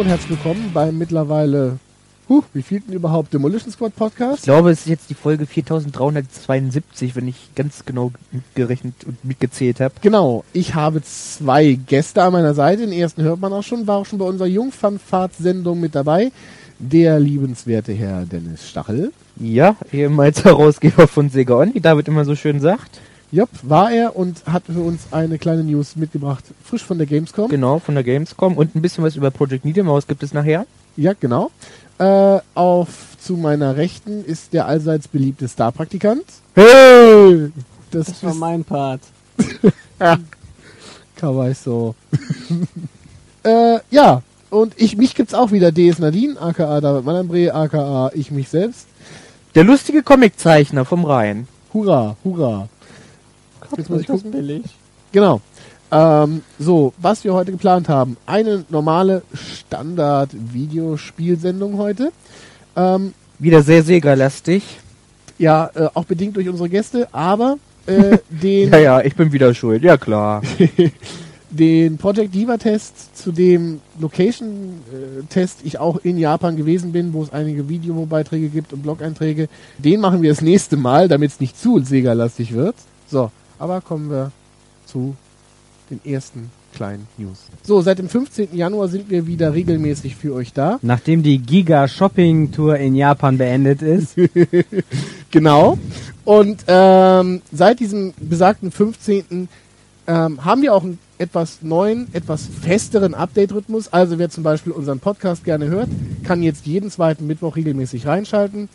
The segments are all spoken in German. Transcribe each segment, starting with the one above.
Hallo und herzlich willkommen beim mittlerweile, huh, wie vielten überhaupt Demolition Squad Ich Podcast? glaube, es ist jetzt die Folge 4372, wenn ich ganz genau gerechnet und mitgezählt habe. Genau, ich habe zwei Gäste an meiner Seite. Den ersten hört man auch schon, war auch schon bei unserer Jungfernfahrtssendung mit dabei. Der liebenswerte Herr Dennis Stachel. Ja, ehemals Herausgeber von Sega On, wie David immer so schön sagt. Jopp, war er und hat für uns eine kleine News mitgebracht, frisch von der Gamescom. Genau, von der Gamescom. Und ein bisschen was über Project Media Mouse gibt es nachher. Ja, genau. Äh, auf zu meiner Rechten ist der allseits beliebte Star-Praktikant. Hey! Das, Das war mein Part. Kawaii so. äh, ja, und ich, mich gibt's auch wieder. DS Nadine, aka David Mallambre, aka ich mich selbst. Der lustige Comiczeichner vom Rhein. Hurra, hurra. Jetzt muss ich gucken. billig. Genau. Ähm, so, was wir heute geplant haben. Eine normale Standard-Videospielsendung heute. Ähm, Wieder sehr Sega-lastig. ja, äh, auch bedingt durch unsere Gäste, aber äh, den, Ja, ja, ich bin wieder schuld. Ja, klar. den Project Diva Test, zu dem Location äh, Test ich auch in Japan gewesen bin, wo es einige Videobeiträge gibt und Blog-Einträge, den machen wir das nächste Mal, damit es nicht zu Sega-lastig wird. So, aber kommen wir zu den ersten kleinen News. So, seit dem 15. Januar sind wir wieder regelmäßig für euch da. Nachdem die Giga Shopping Tour in Japan beendet ist, Genau. Und ähm, seit diesem besagten 15. Ähm, haben wir auch einen etwas neuen, etwas festeren Update-Rhythmus. Also wer zum Beispiel unseren Podcast gerne hört, kann jetzt jeden zweiten Mittwoch regelmäßig reinschalten.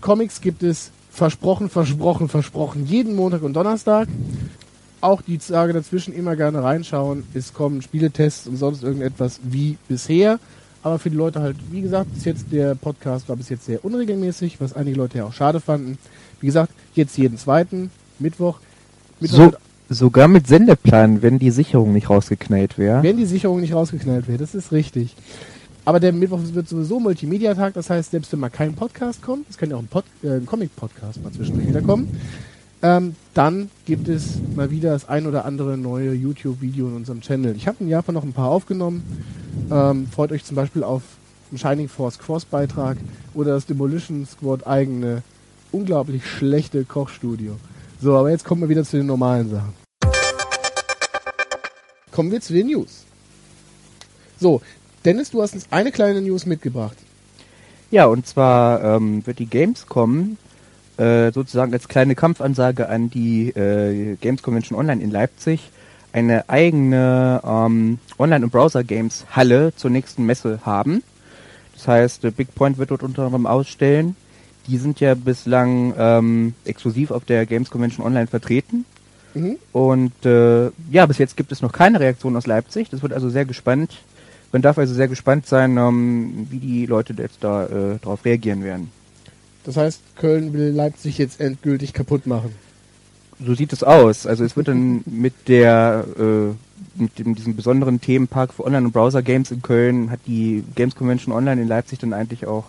Comics gibt es versprochen, versprochen, versprochen jeden Montag und Donnerstag. Auch die Tage dazwischen immer gerne reinschauen. Es kommen Spieletests und sonst irgendetwas wie bisher. Aber für die Leute halt, wie gesagt, bis jetzt der Podcast war bis jetzt sehr unregelmäßig, was einige Leute ja auch schade fanden. Wie gesagt, jetzt jeden zweiten Mittwoch. Mittwoch So, sogar mit Sendeplan, wenn die Sicherung nicht rausgeknallt wäre. wenn die Sicherung nicht rausgeknallt wird, das ist richtig. Aber der Mittwoch wird sowieso Multimedia-Tag, das heißt, selbst wenn mal kein Podcast kommt, es kann ja auch ein, äh, ein Comic-Podcast mal zwischendurch wieder ähm, dann gibt es mal wieder das ein oder andere neue YouTube-Video in unserem Channel. Ich habe in Japan noch ein paar aufgenommen. Ähm, freut euch zum Beispiel auf einen Shining Force Cross-Beitrag oder das Demolition Squad eigene, unglaublich schlechte Kochstudio. So, aber jetzt kommen wir wieder zu den normalen Sachen. Kommen wir zu den News. So, Dennis, du hast uns eine kleine News mitgebracht. Ja, und zwar ähm, wird die Gamescom äh, sozusagen als kleine Kampfansage an die äh, Games Convention Online in Leipzig eine eigene ähm, Online- und Browser-Games-Halle zur nächsten Messe haben. Das heißt, äh, Big Point wird dort unter anderem ausstellen. Die sind ja bislang ähm, exklusiv auf der Games Convention Online vertreten. Mhm. Und äh, ja, bis jetzt gibt es noch keine Reaktion aus Leipzig. Das wird also sehr gespannt. Man darf also sehr gespannt sein, ähm, wie die Leute jetzt da äh, darauf reagieren werden. Das heißt, Köln will Leipzig jetzt endgültig kaputt machen. So sieht es aus. Also es wird dann mit der äh, mit dem, diesem besonderen Themenpark für Online- und Browser-Games in Köln hat die Games Convention Online in Leipzig dann eigentlich auch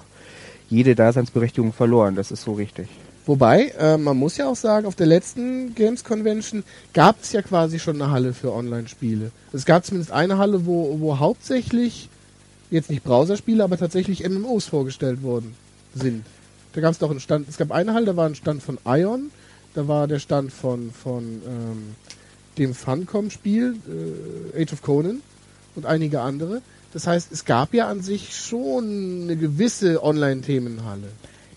jede Daseinsberechtigung verloren. Das ist so richtig. Wobei, äh, man muss ja auch sagen, auf der letzten Games Convention gab es ja quasi schon eine Halle für Online-Spiele. Es gab zumindest eine Halle, wo, wo hauptsächlich, jetzt nicht Browserspiele, aber tatsächlich MMOs vorgestellt worden sind. Da gab es doch einen Stand, es gab eine Halle, da war ein Stand von Ion, da war der Stand von, von ähm, dem Funcom-Spiel, äh, Age of Conan und einige andere. Das heißt, es gab ja an sich schon eine gewisse Online-Themenhalle.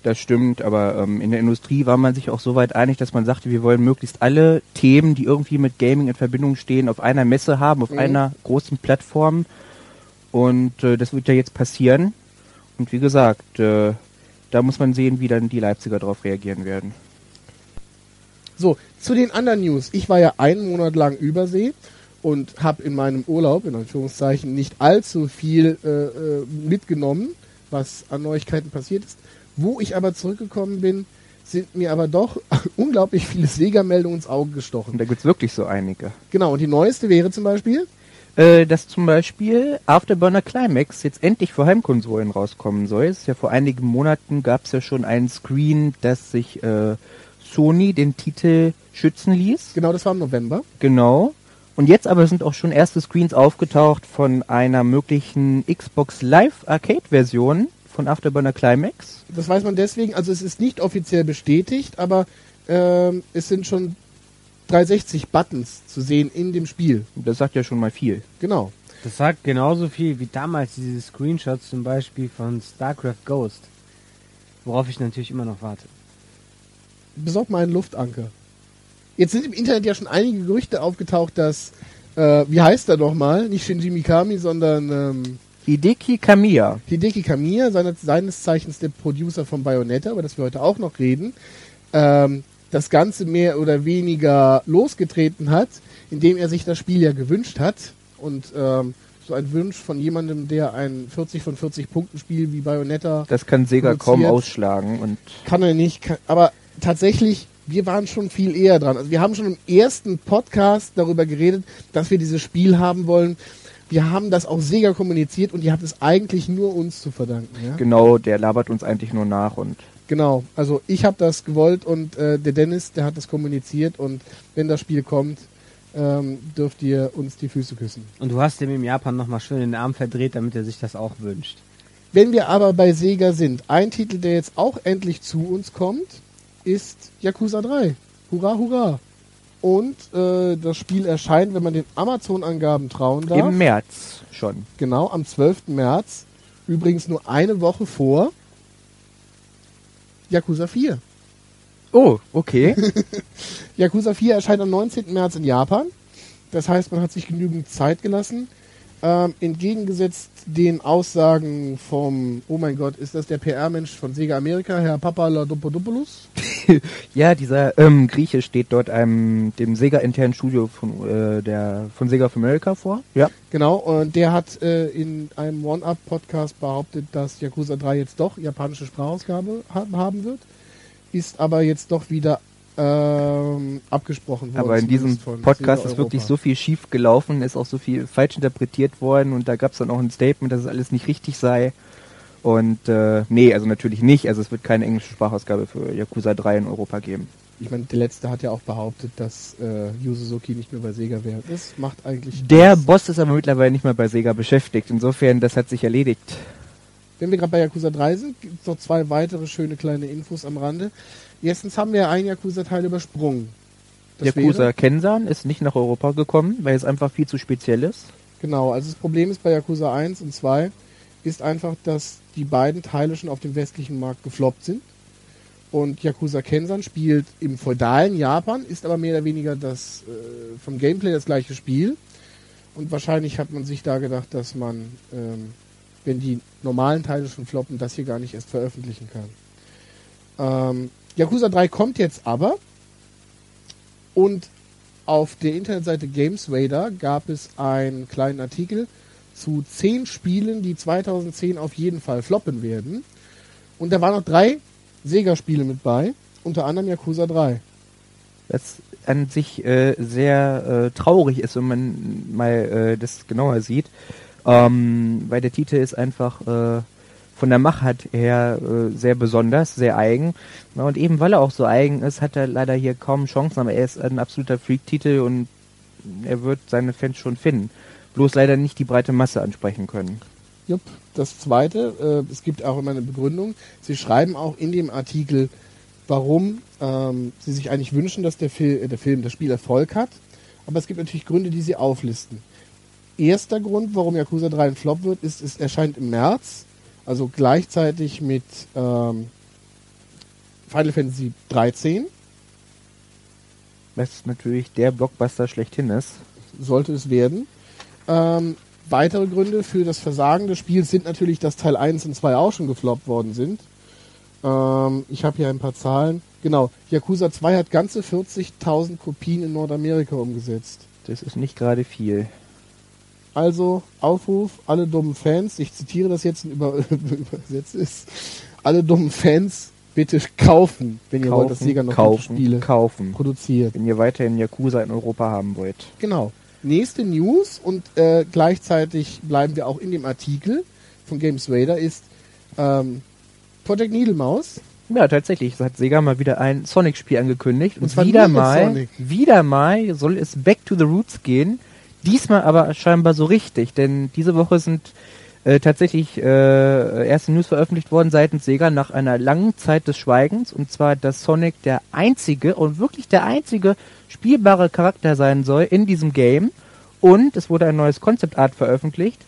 Das stimmt, aber ähm, in der Industrie war man sich auch so weit einig, dass man sagte, wir wollen möglichst alle Themen, die irgendwie mit Gaming in Verbindung stehen, auf einer Messe haben, auf Mhm. einer großen Plattform. Und äh, das wird ja jetzt passieren. Und wie gesagt, äh, da muss man sehen, wie dann die Leipziger darauf reagieren werden. So, zu den anderen News. Ich war ja einen Monat lang übersee und habe in meinem Urlaub, in Anführungszeichen, nicht allzu viel äh, äh, mitgenommen, was an Neuigkeiten passiert ist. Wo ich aber zurückgekommen bin, sind mir aber doch unglaublich viele Sega-Meldungen ins Auge Und gestochen. da gibt's wirklich so einige. Genau, und die neueste wäre zum Beispiel, Äh, dass zum Beispiel Afterburner Climax jetzt endlich für Heimkonsolen rauskommen soll. Es ist ja vor einigen Monaten gab's ja schon einen Screen, dass sich äh, Sony den Titel schützen ließ. genau das war im November. Genau. Und jetzt aber sind auch schon erste Screens aufgetaucht von einer möglichen Xbox Live Arcade Version von Afterburner Climax. Das weiß man deswegen, also es ist nicht offiziell bestätigt, aber ähm, es sind schon 360 Buttons zu sehen in dem Spiel. Das sagt ja schon mal viel. Genau. Das sagt genauso viel wie damals diese Screenshots zum Beispiel von StarCraft Ghost. Worauf ich natürlich immer noch warte. Besorg mal einen Luftanker. Jetzt sind im Internet ja schon einige Gerüchte aufgetaucht, dass, äh, wie heißt er nochmal? Nicht Shinji Mikami, sondern ähm, Hideki Kamiya. Hideki Kamiya, seines, seines Zeichens der Producer von Bayonetta, über das wir heute auch noch reden, ähm, das Ganze mehr oder weniger losgetreten hat, indem er sich das Spiel ja gewünscht hat. Und ähm, so ein Wunsch von jemandem, der ein 40 von 40 Punkten Spiel wie Bayonetta Das kann Sega kaum ausschlagen und kann er nicht. Kann, aber tatsächlich, wir waren schon viel eher dran. Also wir haben schon im ersten Podcast darüber geredet, dass wir dieses Spiel haben wollen. Wir haben das auch Sega kommuniziert und ihr habt es eigentlich nur uns zu verdanken. Ja? genau, der labert uns eigentlich nur nach und Genau, also ich habe das gewollt und äh, der Dennis, der hat das kommuniziert und wenn das Spiel kommt, ähm, dürft ihr uns die Füße küssen. Und du hast dem im Japan nochmal schön den Arm verdreht, damit er sich das auch wünscht. Wenn wir aber bei Sega sind, ein Titel, der jetzt auch endlich zu uns kommt, ist Yakuza 3. Hurra, hurra. Und äh, das Spiel erscheint, wenn man den Amazon-Angaben trauen darf, im März schon. genau am 12. März. Übrigens nur eine Woche vor Yakuza 4. Oh, okay. Yakuza 4 erscheint am 19. März in Japan. Das heißt, man hat sich genügend Zeit gelassen. Ähm, entgegengesetzt den Aussagen vom, oh mein Gott, ist das der PR-Mensch von Sega Amerika, Herr Papaladopoulos? ja, dieser ähm, Grieche steht dort einem dem Sega internen Studio von äh, der von Sega of America vor. Ja. Genau, und der hat äh, in einem One-Up-Podcast behauptet, dass Yakuza 3 jetzt doch japanische Sprachausgabe ha haben wird. Ist aber jetzt doch wieder ähm, abgesprochen worden. Aber in diesem Podcast ist wirklich so viel schief gelaufen, ist auch so viel falsch interpretiert worden und da gab es dann auch ein Statement, dass es alles nicht richtig sei. Und äh, nee, also natürlich nicht. Also es wird keine englische Sprachausgabe für Yakuza 3 in Europa geben. Ich meine, der letzte hat ja auch behauptet, dass äh, Yu Suzuki nicht mehr bei Sega wäre. Das macht eigentlich. Der nichts. Boss ist aber mittlerweile nicht mehr bei Sega beschäftigt. Insofern, das hat sich erledigt. Wenn wir gerade bei Yakuza 3 sind, gibt es noch zwei weitere schöne kleine Infos am Rande. Erstens haben wir ein Yakuza-Teil übersprungen. Das Yakuza wäre- Kensan ist nicht nach Europa gekommen, weil es einfach viel zu speziell ist. Genau, also das Problem ist bei Yakuza 1 und 2 ist einfach, dass die beiden Teile schon auf dem westlichen Markt gefloppt sind. Und Yakuza Kensan spielt im feudalen Japan, ist aber mehr oder weniger das äh, vom Gameplay das gleiche Spiel. Und wahrscheinlich hat man sich da gedacht, dass man, ähm, wenn die normalen Teile schon floppen, das hier gar nicht erst veröffentlichen kann. Ähm, Yakuza 3 kommt jetzt aber und auf der Internetseite Games Radar gab es einen kleinen Artikel zu zehn Spielen, die 2010 auf jeden Fall floppen werden. Und da waren noch drei Sega-Spiele mit bei, unter anderem Yakuza 3. Was an sich äh, sehr äh, traurig ist, wenn man mal äh, das genauer sieht. Ähm, weil der Titel ist einfach äh, von der Machart her äh, sehr besonders, sehr eigen. Na, und eben weil er auch so eigen ist, hat er leider hier kaum Chancen, aber er ist ein absoluter Freak-Titel und er wird seine Fans schon finden. Bloß leider nicht die breite Masse ansprechen können. Jupp. Das zweite, äh, es gibt auch immer eine Begründung. Sie schreiben auch in dem Artikel, warum ähm, sie sich eigentlich wünschen, dass der, Fil äh, der Film, das Spiel Erfolg hat. Aber es gibt natürlich Gründe, die sie auflisten. Erster Grund, warum Yakuza 3 ein Flop wird, ist, es erscheint im März, also gleichzeitig mit ähm, Final Fantasy 13. Was natürlich der Blockbuster schlechthin ist. sollte es werden. Ähm, weitere Gründe für das Versagen des Spiels sind natürlich, dass Teil 1 und 2 auch schon gefloppt worden sind. Ähm, ich habe hier ein paar Zahlen. Genau, Yakuza 2 hat ganze 40.000 Kopien in Nordamerika umgesetzt. Das ist nicht gerade viel. Also Aufruf, alle dummen Fans, ich zitiere das jetzt und über, übersetzt ist, alle dummen Fans bitte kaufen, wenn ihr wollt, dass Sega noch kaufen, Spiele kaufen. produziert. Wenn ihr weiterhin Yakuza in Europa haben wollt. Genau. Nächste News und äh, gleichzeitig bleiben wir auch in dem Artikel von Games Raider ist ähm, Project Needle Maus. Ja, tatsächlich. So hat Sega mal wieder ein Sonic-Spiel angekündigt. Und, Und zwar wieder mal, wieder mal soll es back to the roots gehen. Diesmal aber scheinbar so richtig, denn diese Woche sind äh, tatsächlich äh, erste News veröffentlicht worden seitens Sega nach einer langen Zeit des Schweigens und zwar, dass Sonic der einzige und wirklich der einzige spielbare Charakter sein soll in diesem Game und es wurde ein neues Concept Art veröffentlicht.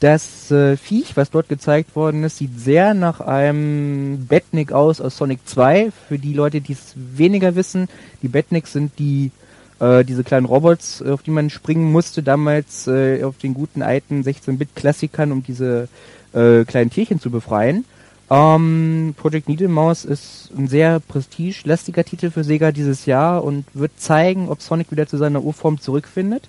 Das äh, Viech, was dort gezeigt worden ist, sieht sehr nach einem Batnik aus aus Sonic 2. Für die Leute, die es weniger wissen, die Batniks sind die äh, diese kleinen Robots, auf die man springen musste, damals äh, auf den guten alten 16-Bit-Klassikern, um diese äh, kleinen Tierchen zu befreien. Ähm, Project Needle Mouse ist ein sehr prestigelastiger Titel für Sega dieses Jahr und wird zeigen, ob Sonic wieder zu seiner Urform zurückfindet.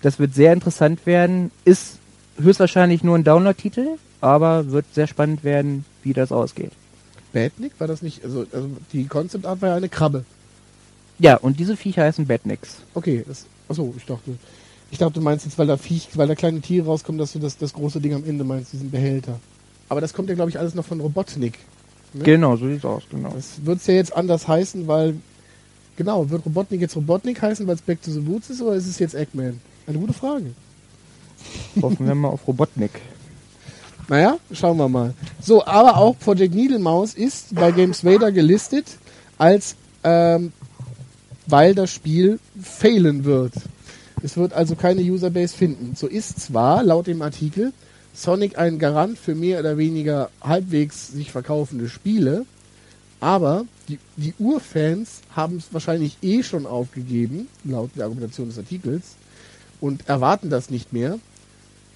Das wird sehr interessant werden. Ist höchstwahrscheinlich nur ein Download-Titel, aber wird sehr spannend werden, wie das ausgeht. Badnik war das nicht, also, also die Concept Art war ja eine Krabbe. Ja, und diese Viecher heißen Badniks. Okay, das, achso, ich dachte, ich dachte, du meinst jetzt, weil da Viech, weil da kleine Tiere rauskommen, dass du das, das große Ding am Ende meinst, diesen Behälter. Aber das kommt ja, glaube ich, alles noch von Robotnik. Ne? Genau, so sieht's aus, genau. Das wird es ja jetzt anders heißen, weil, genau, wird Robotnik jetzt Robotnik heißen, weil es Back to the Woods ist, oder ist es jetzt Eggman? Eine gute Frage. Hoffen wir mal auf Robotnik. Naja, schauen wir mal. So, aber auch Project Needle Mouse ist bei Games Vader gelistet als, ähm, weil das Spiel failen wird. Es wird also keine Userbase finden. So ist zwar laut dem Artikel Sonic ein Garant für mehr oder weniger halbwegs sich verkaufende Spiele, aber die, die Urfans haben es wahrscheinlich eh schon aufgegeben, laut der Argumentation des Artikels, und erwarten das nicht mehr.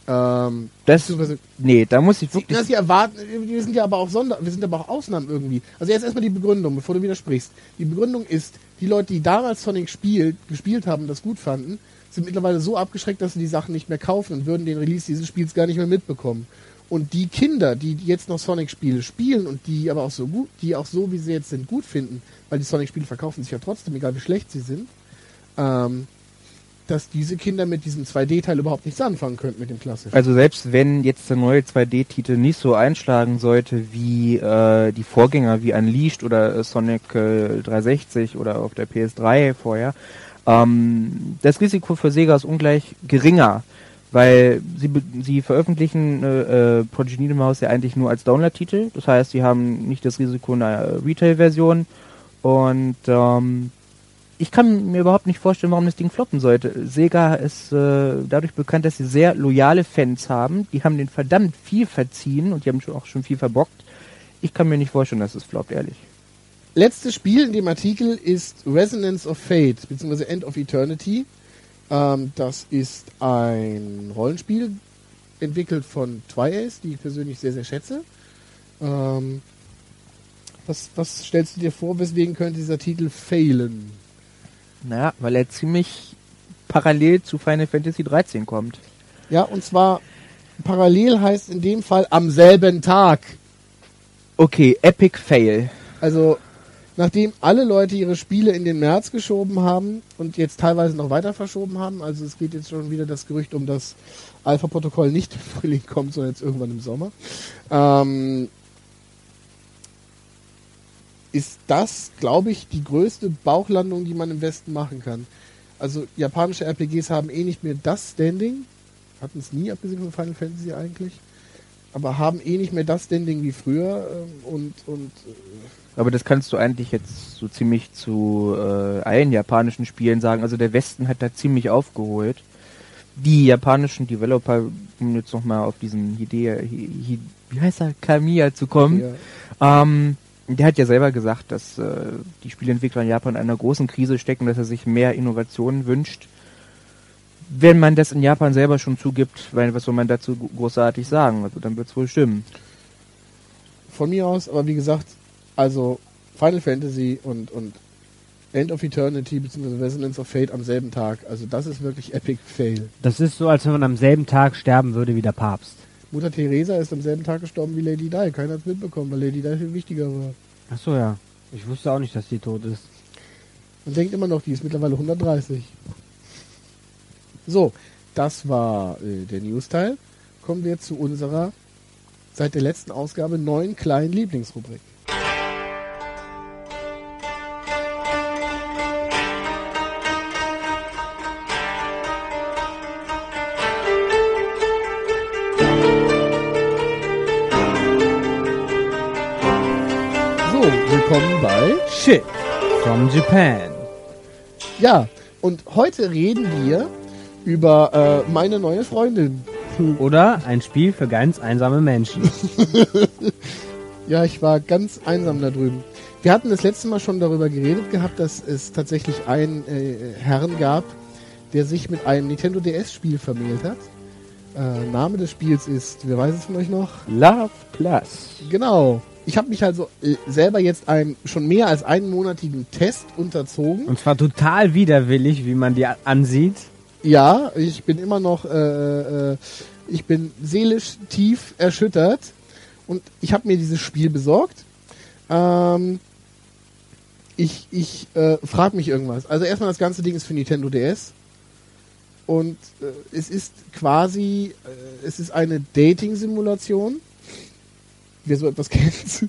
Ähm, Das, nee, da muss ich Sie, wirklich na, sie erwarten, wir sind ja aber auch Sonder, wir sind aber auch Ausnahmen irgendwie. Also jetzt erstmal die Begründung, bevor du widersprichst. Die Begründung ist, die Leute, die damals Sonic spielt, gespielt haben und das gut fanden, sind mittlerweile so abgeschreckt, dass sie die Sachen nicht mehr kaufen und würden den Release dieses Spiels gar nicht mehr mitbekommen. Und die Kinder, die jetzt noch Sonic-Spiele spielen und die aber auch so gut, die auch so wie sie jetzt sind, gut finden, weil die Sonic-Spiele verkaufen sich ja trotzdem, egal wie schlecht sie sind, ähm, dass diese Kinder mit diesem 2D-Teil überhaupt nichts anfangen könnten mit dem klassischen. Also selbst wenn jetzt der neue 2D-Titel nicht so einschlagen sollte wie äh, die Vorgänger wie Unleashed oder äh, Sonic äh, 360 oder auf der PS3 vorher, ähm, das Risiko für Sega ist ungleich geringer, weil sie, sie veröffentlichen äh, äh, Project Needle Mouse ja eigentlich nur als Download-Titel. Das heißt, sie haben nicht das Risiko einer Retail-Version und ähm, ich kann mir überhaupt nicht vorstellen, warum das Ding floppen sollte. Sega ist äh, dadurch bekannt, dass sie sehr loyale Fans haben. Die haben den verdammt viel verziehen und die haben schon auch schon viel verbockt. Ich kann mir nicht vorstellen, dass es floppt, ehrlich. letztes Spiel in dem Artikel ist Resonance of Fate, beziehungsweise End of Eternity. Ähm, das ist ein Rollenspiel, entwickelt von Twiace, die ich persönlich sehr, sehr schätze. Ähm, was, was stellst du dir vor, weswegen könnte dieser Titel failen? Naja, weil er ziemlich parallel zu Final Fantasy 13 kommt. Ja, und zwar parallel heißt in dem Fall am selben Tag. Okay, Epic Fail. Also, nachdem alle Leute ihre Spiele in den März geschoben haben und jetzt teilweise noch weiter verschoben haben, also es geht jetzt schon wieder das Gerücht um das Alpha-Protokoll nicht im Frühling kommt, sondern jetzt irgendwann im Sommer, ähm, ist das, glaube ich, die größte Bauchlandung, die man im Westen machen kann. Also japanische RPGs haben eh nicht mehr das Standing, hatten es nie, abgesehen von Final Fantasy eigentlich, aber haben eh nicht mehr das Standing wie früher ähm, und, und äh, Aber das kannst du eigentlich jetzt so ziemlich zu äh, allen japanischen Spielen sagen. Also der Westen hat da ziemlich aufgeholt. Die japanischen Developer, um jetzt nochmal auf diesen Hideo, Hi, Hi, wie heißt er, Kamiya zu kommen, ja. ähm, der hat ja selber gesagt, dass äh, die Spieleentwickler in Japan in einer großen Krise stecken, dass er sich mehr Innovationen wünscht. Wenn man das in Japan selber schon zugibt, weil, was soll man dazu großartig sagen? Also dann wird es wohl stimmen. von mir aus, aber wie gesagt, also Final Fantasy und, und End of Eternity bzw. Resonance of Fate am selben Tag. Also das ist wirklich Epic Fail. Das ist so, als wenn man am selben Tag sterben würde wie der Papst. Mutter Teresa ist am selben Tag gestorben wie Lady Di. Keiner hat es mitbekommen, weil Lady Di viel wichtiger war. Ach so, ja. Ich wusste auch nicht, dass die tot ist. Man denkt immer noch, die ist mittlerweile 130. So, das war äh, der News-Teil. Kommen wir zu unserer seit der letzten Ausgabe neuen kleinen Lieblingsrubrik. Shit from Japan. Ja, und heute reden wir über äh, meine neue Freundin. Oder ein Spiel für ganz einsame Menschen. Ja, ich war ganz einsam da drüben. Wir hatten das letzte Mal schon darüber geredet gehabt, dass es tatsächlich einen äh, Herrn gab, der sich mit einem Nintendo DS-Spiel vermählt hat. Äh, Name des Spiels ist, wer weiß es von euch noch? Love Plus. Genau. Ich habe mich also äh, selber jetzt einem schon mehr als einmonatigen Test unterzogen. Und zwar total widerwillig, wie man die ansieht. Ja, ich bin immer noch, äh, äh, ich bin seelisch tief erschüttert und ich habe mir dieses Spiel besorgt. Ähm, ich ich äh, frage mich irgendwas. Also erstmal das ganze Ding ist für Nintendo DS und äh, es ist quasi, äh, es ist eine Dating-Simulation. Wer so etwas kennt.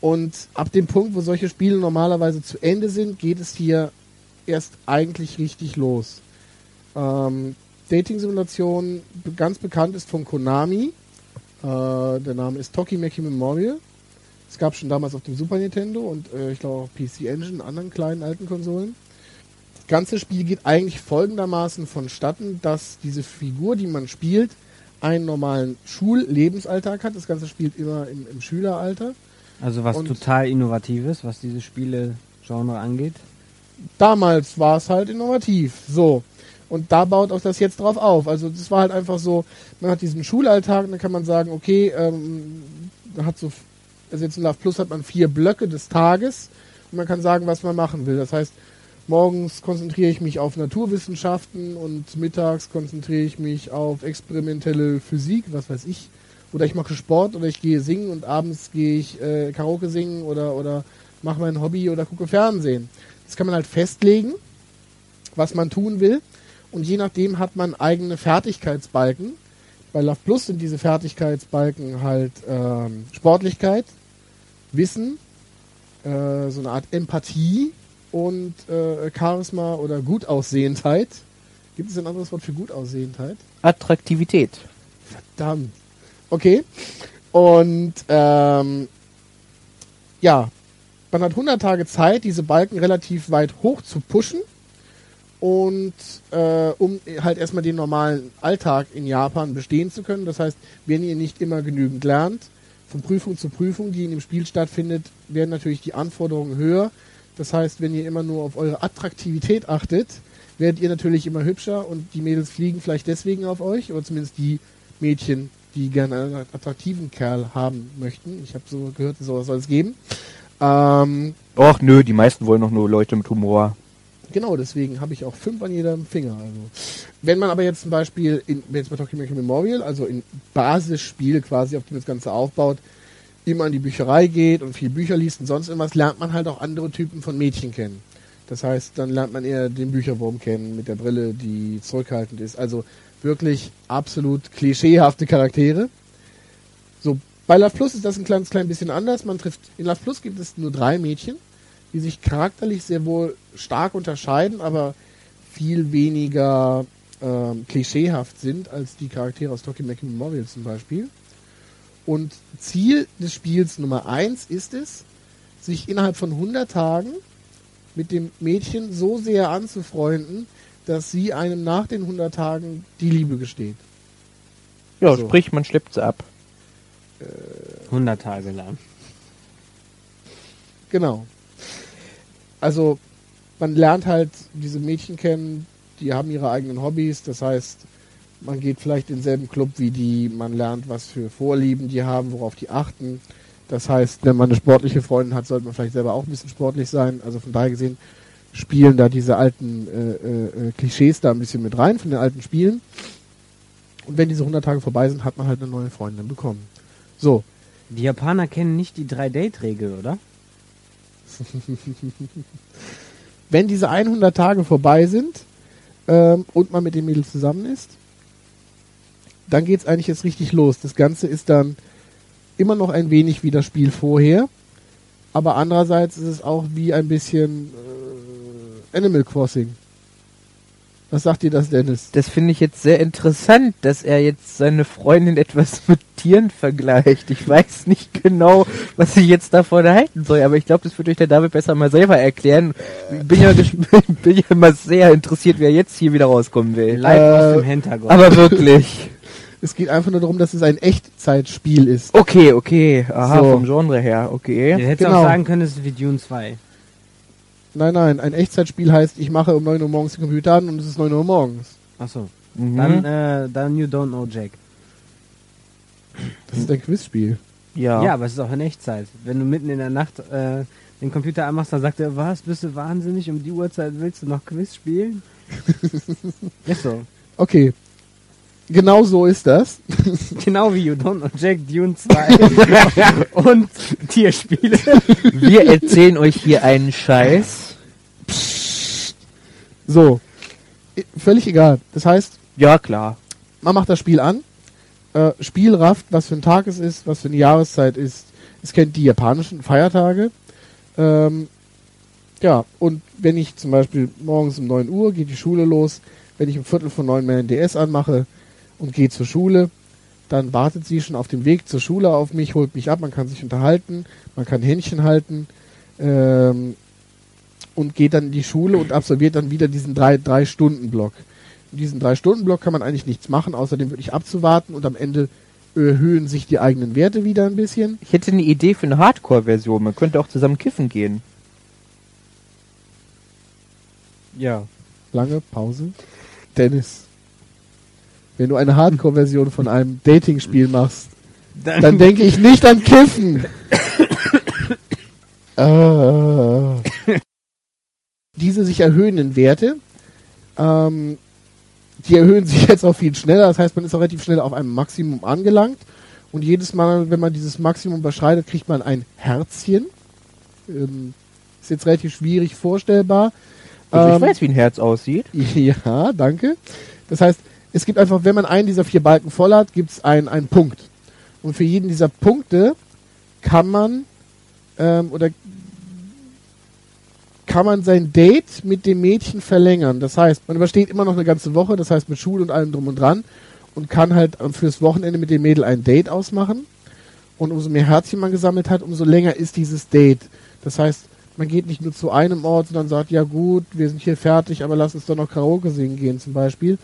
Und ab dem Punkt, wo solche Spiele normalerweise zu Ende sind, geht es hier erst eigentlich richtig los. Ähm, Dating-Simulation, ganz bekannt ist von Konami. Äh, der Name ist Tokimeki Memorial. Es gab schon damals auf dem Super Nintendo und äh, ich glaube auch PC Engine, anderen kleinen alten Konsolen. Das ganze Spiel geht eigentlich folgendermaßen vonstatten, dass diese Figur, die man spielt, einen normalen Schullebensalltag hat. Das Ganze spielt immer im, im Schüleralter. Also was Und- total Innovatives, was diese Spiele-Genre angeht. damals war es halt innovativ. So. Und da baut auch das jetzt drauf auf. Also das war halt einfach so, man hat diesen Schulalltag und dann kann man sagen, okay, ähm, man hat so, also jetzt in Love Plus hat man vier Blöcke des Tages und man kann sagen, was man machen will. Das heißt, morgens konzentriere ich mich auf Naturwissenschaften und mittags konzentriere ich mich auf experimentelle Physik, was weiß ich. Oder ich mache Sport oder ich gehe singen und abends gehe ich äh, Karaoke singen oder, oder mache mein Hobby oder gucke Fernsehen. Das kann man halt festlegen, was man tun will. Und je nachdem hat man eigene Fertigkeitsbalken. Bei Love Plus sind diese Fertigkeitsbalken halt ähm, Sportlichkeit, Wissen, äh, so eine Art Empathie und äh, Charisma oder Gutaussehendheit. Gibt es ein anderes Wort für Gutaussehendheit? Attraktivität. Verdammt. Okay. Und ähm, ja, man hat 100 Tage Zeit, diese Balken relativ weit hoch zu pushen. Und äh, um halt erstmal den normalen Alltag in Japan bestehen zu können. Das heißt, wenn ihr nicht immer genügend lernt, von Prüfung zu Prüfung, die in dem Spiel stattfindet, werden natürlich die Anforderungen höher. Das heißt, wenn ihr immer nur auf eure Attraktivität achtet, werdet ihr natürlich immer hübscher und die Mädels fliegen vielleicht deswegen auf euch, oder zumindest die Mädchen, die gerne einen attraktiven Kerl haben möchten. Ich habe so gehört, sowas soll es geben. Ähm, Och nö, die meisten wollen doch nur Leute mit Humor. Genau, deswegen habe ich auch fünf an jedem Finger. Also. Wenn man aber jetzt zum Beispiel in, jetzt bei Tokyo Memorial, also in Basisspiel quasi, auf dem das Ganze aufbaut, immer in die Bücherei geht und viel Bücher liest und sonst irgendwas, lernt man halt auch andere Typen von Mädchen kennen. Das heißt, dann lernt man eher den Bücherwurm kennen mit der Brille, die zurückhaltend ist. Also wirklich absolut klischeehafte Charaktere. So, bei Love Plus ist das ein kleines klein bisschen anders. Man trifft, in Love Plus gibt es nur drei Mädchen, die sich charakterlich sehr wohl stark unterscheiden, aber viel weniger ähm, klischeehaft sind als die Charaktere aus Tokimeki Memorial zum Beispiel. Und Ziel des Spiels Nummer eins ist es, sich innerhalb von 100 Tagen mit dem Mädchen so sehr anzufreunden, dass sie einem nach den 100 Tagen die Liebe gesteht. Ja, So. sprich, man schleppt sie ab. 100 Tage lang. Genau. Also man lernt halt diese Mädchen kennen, die haben ihre eigenen Hobbys, das heißt, man geht vielleicht in denselben Club wie die, man lernt, was für Vorlieben die haben, worauf die achten. Das heißt, wenn man eine sportliche Freundin hat, sollte man vielleicht selber auch ein bisschen sportlich sein. Also von daher gesehen spielen da diese alten äh, äh, äh, Klischees da ein bisschen mit rein von den alten Spielen. Und wenn diese 100 Tage vorbei sind, hat man halt eine neue Freundin bekommen. So, Die Japaner kennen nicht die 3-Date-Regel, oder? wenn diese 100 Tage vorbei sind ähm, und man mit dem Mädel zusammen ist, dann geht's eigentlich jetzt richtig los. Das Ganze ist dann immer noch ein wenig wie das Spiel vorher, aber andererseits ist es auch wie ein bisschen äh, Animal Crossing. Was sagt dir das, Dennis? Das finde ich jetzt sehr interessant, dass er jetzt seine Freundin etwas mit Tieren vergleicht. Ich weiß nicht genau, was ich jetzt davon halten soll, aber ich glaube, das wird euch der David besser mal selber erklären. Bin ja, bin ja immer sehr interessiert, wer jetzt hier wieder rauskommen will. Live Äh, aus dem Hintergrund. Aber wirklich. Es geht einfach nur darum, dass es ein Echtzeitspiel ist. Okay, okay. Aha, So. vom Genre her, okay. hättest genau. auch sagen können, es ist wie Dune 2. Nein, nein, ein Echtzeitspiel heißt, ich mache um 9 Uhr morgens den Computer an und es ist 9 Uhr morgens. Achso. Mhm. Dann, äh, dann You Don't Know Jack. Das ist ein Quizspiel. ja. Ja. aber es ist auch in Echtzeit. Wenn du mitten in der Nacht äh, den Computer anmachst, dann sagt er, was, bist du wahnsinnig? Um die Uhrzeit willst du noch Quiz spielen? ist so. Okay. Genau so ist das. Genau wie You Don't Know Jack, Dune 2 und Tierspiele. Wir erzählen euch hier einen Scheiß. So. I- Völlig egal. Das heißt, Ja, klar. man macht das Spiel an. Äh, Spiel rafft, was für ein Tag es ist, was für eine Jahreszeit ist. Es kennt die japanischen Feiertage. Ähm, ja, und wenn ich zum Beispiel morgens um 9 Uhr geht die Schule los, wenn ich um Viertel von neun meinen DS anmache und gehe zur Schule, dann wartet sie schon auf dem Weg zur Schule auf mich, holt mich ab, man kann sich unterhalten, man kann Händchen halten ähm, und geht dann in die Schule und absolviert dann wieder diesen drei, drei Stunden Block. In diesem drei Stunden Block kann man eigentlich nichts machen, außerdem wirklich abzuwarten und am Ende erhöhen sich die eigenen Werte wieder ein bisschen. Ich hätte eine Idee für eine Hardcore-Version. Man könnte auch zusammen kiffen gehen. Ja. Lange Pause. Dennis, wenn du eine Hardcore-Version von einem Dating-Spiel machst, dann denke ich nicht an Kiffen. äh. Diese sich erhöhenden Werte, ähm, die erhöhen sich jetzt auch viel schneller. Das heißt, man ist auch relativ schnell auf einem Maximum angelangt. Und jedes Mal, wenn man dieses Maximum überschreitet, kriegt man ein Herzchen. Ähm, ist jetzt relativ schwierig vorstellbar. Also Ähm, ich weiß, wie ein Herz aussieht. ja, danke. Das heißt, es gibt einfach, wenn man einen dieser vier Balken voll hat, gibt es einen, einen Punkt. Und für jeden dieser Punkte kann man ähm, oder kann man sein Date mit dem Mädchen verlängern. Das heißt, man übersteht immer noch eine ganze Woche, das heißt mit Schule und allem drum und dran und kann halt fürs Wochenende mit dem Mädel ein Date ausmachen. Und umso mehr Herzchen man gesammelt hat, umso länger ist dieses Date. Das heißt, man geht nicht nur zu einem Ort, sondern sagt, ja gut, wir sind hier fertig, aber lass uns doch noch Karaoke singen gehen zum Beispiel.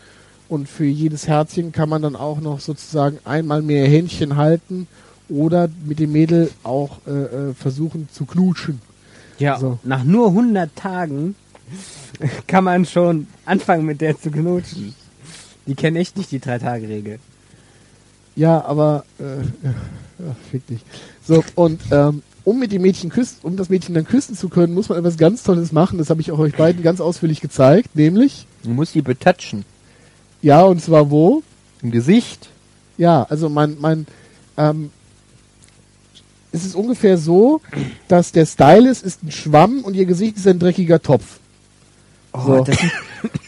Und für jedes Herzchen kann man dann auch noch sozusagen einmal mehr Händchen halten oder mit dem Mädel auch äh, äh, versuchen zu knutschen. Ja, So. nach nur 100 Tagen kann man schon anfangen mit der zu knutschen. Die kennen echt nicht die Drei-Tage-Regel. Ja, aber äh, ja, ja, fick dich. So, und ähm, um mit dem Mädchen küssen, um das Mädchen dann küssen zu können, muss man etwas ganz Tolles machen. Das habe ich auch euch beiden ganz ausführlich gezeigt, nämlich, Du musst die betatschen. Ja, und zwar wo? Im Gesicht. Ja, also man, man, ähm, es ist ungefähr so, dass der Stylist ist ein Schwamm und ihr Gesicht ist ein dreckiger Topf. Oh, So. das, sind,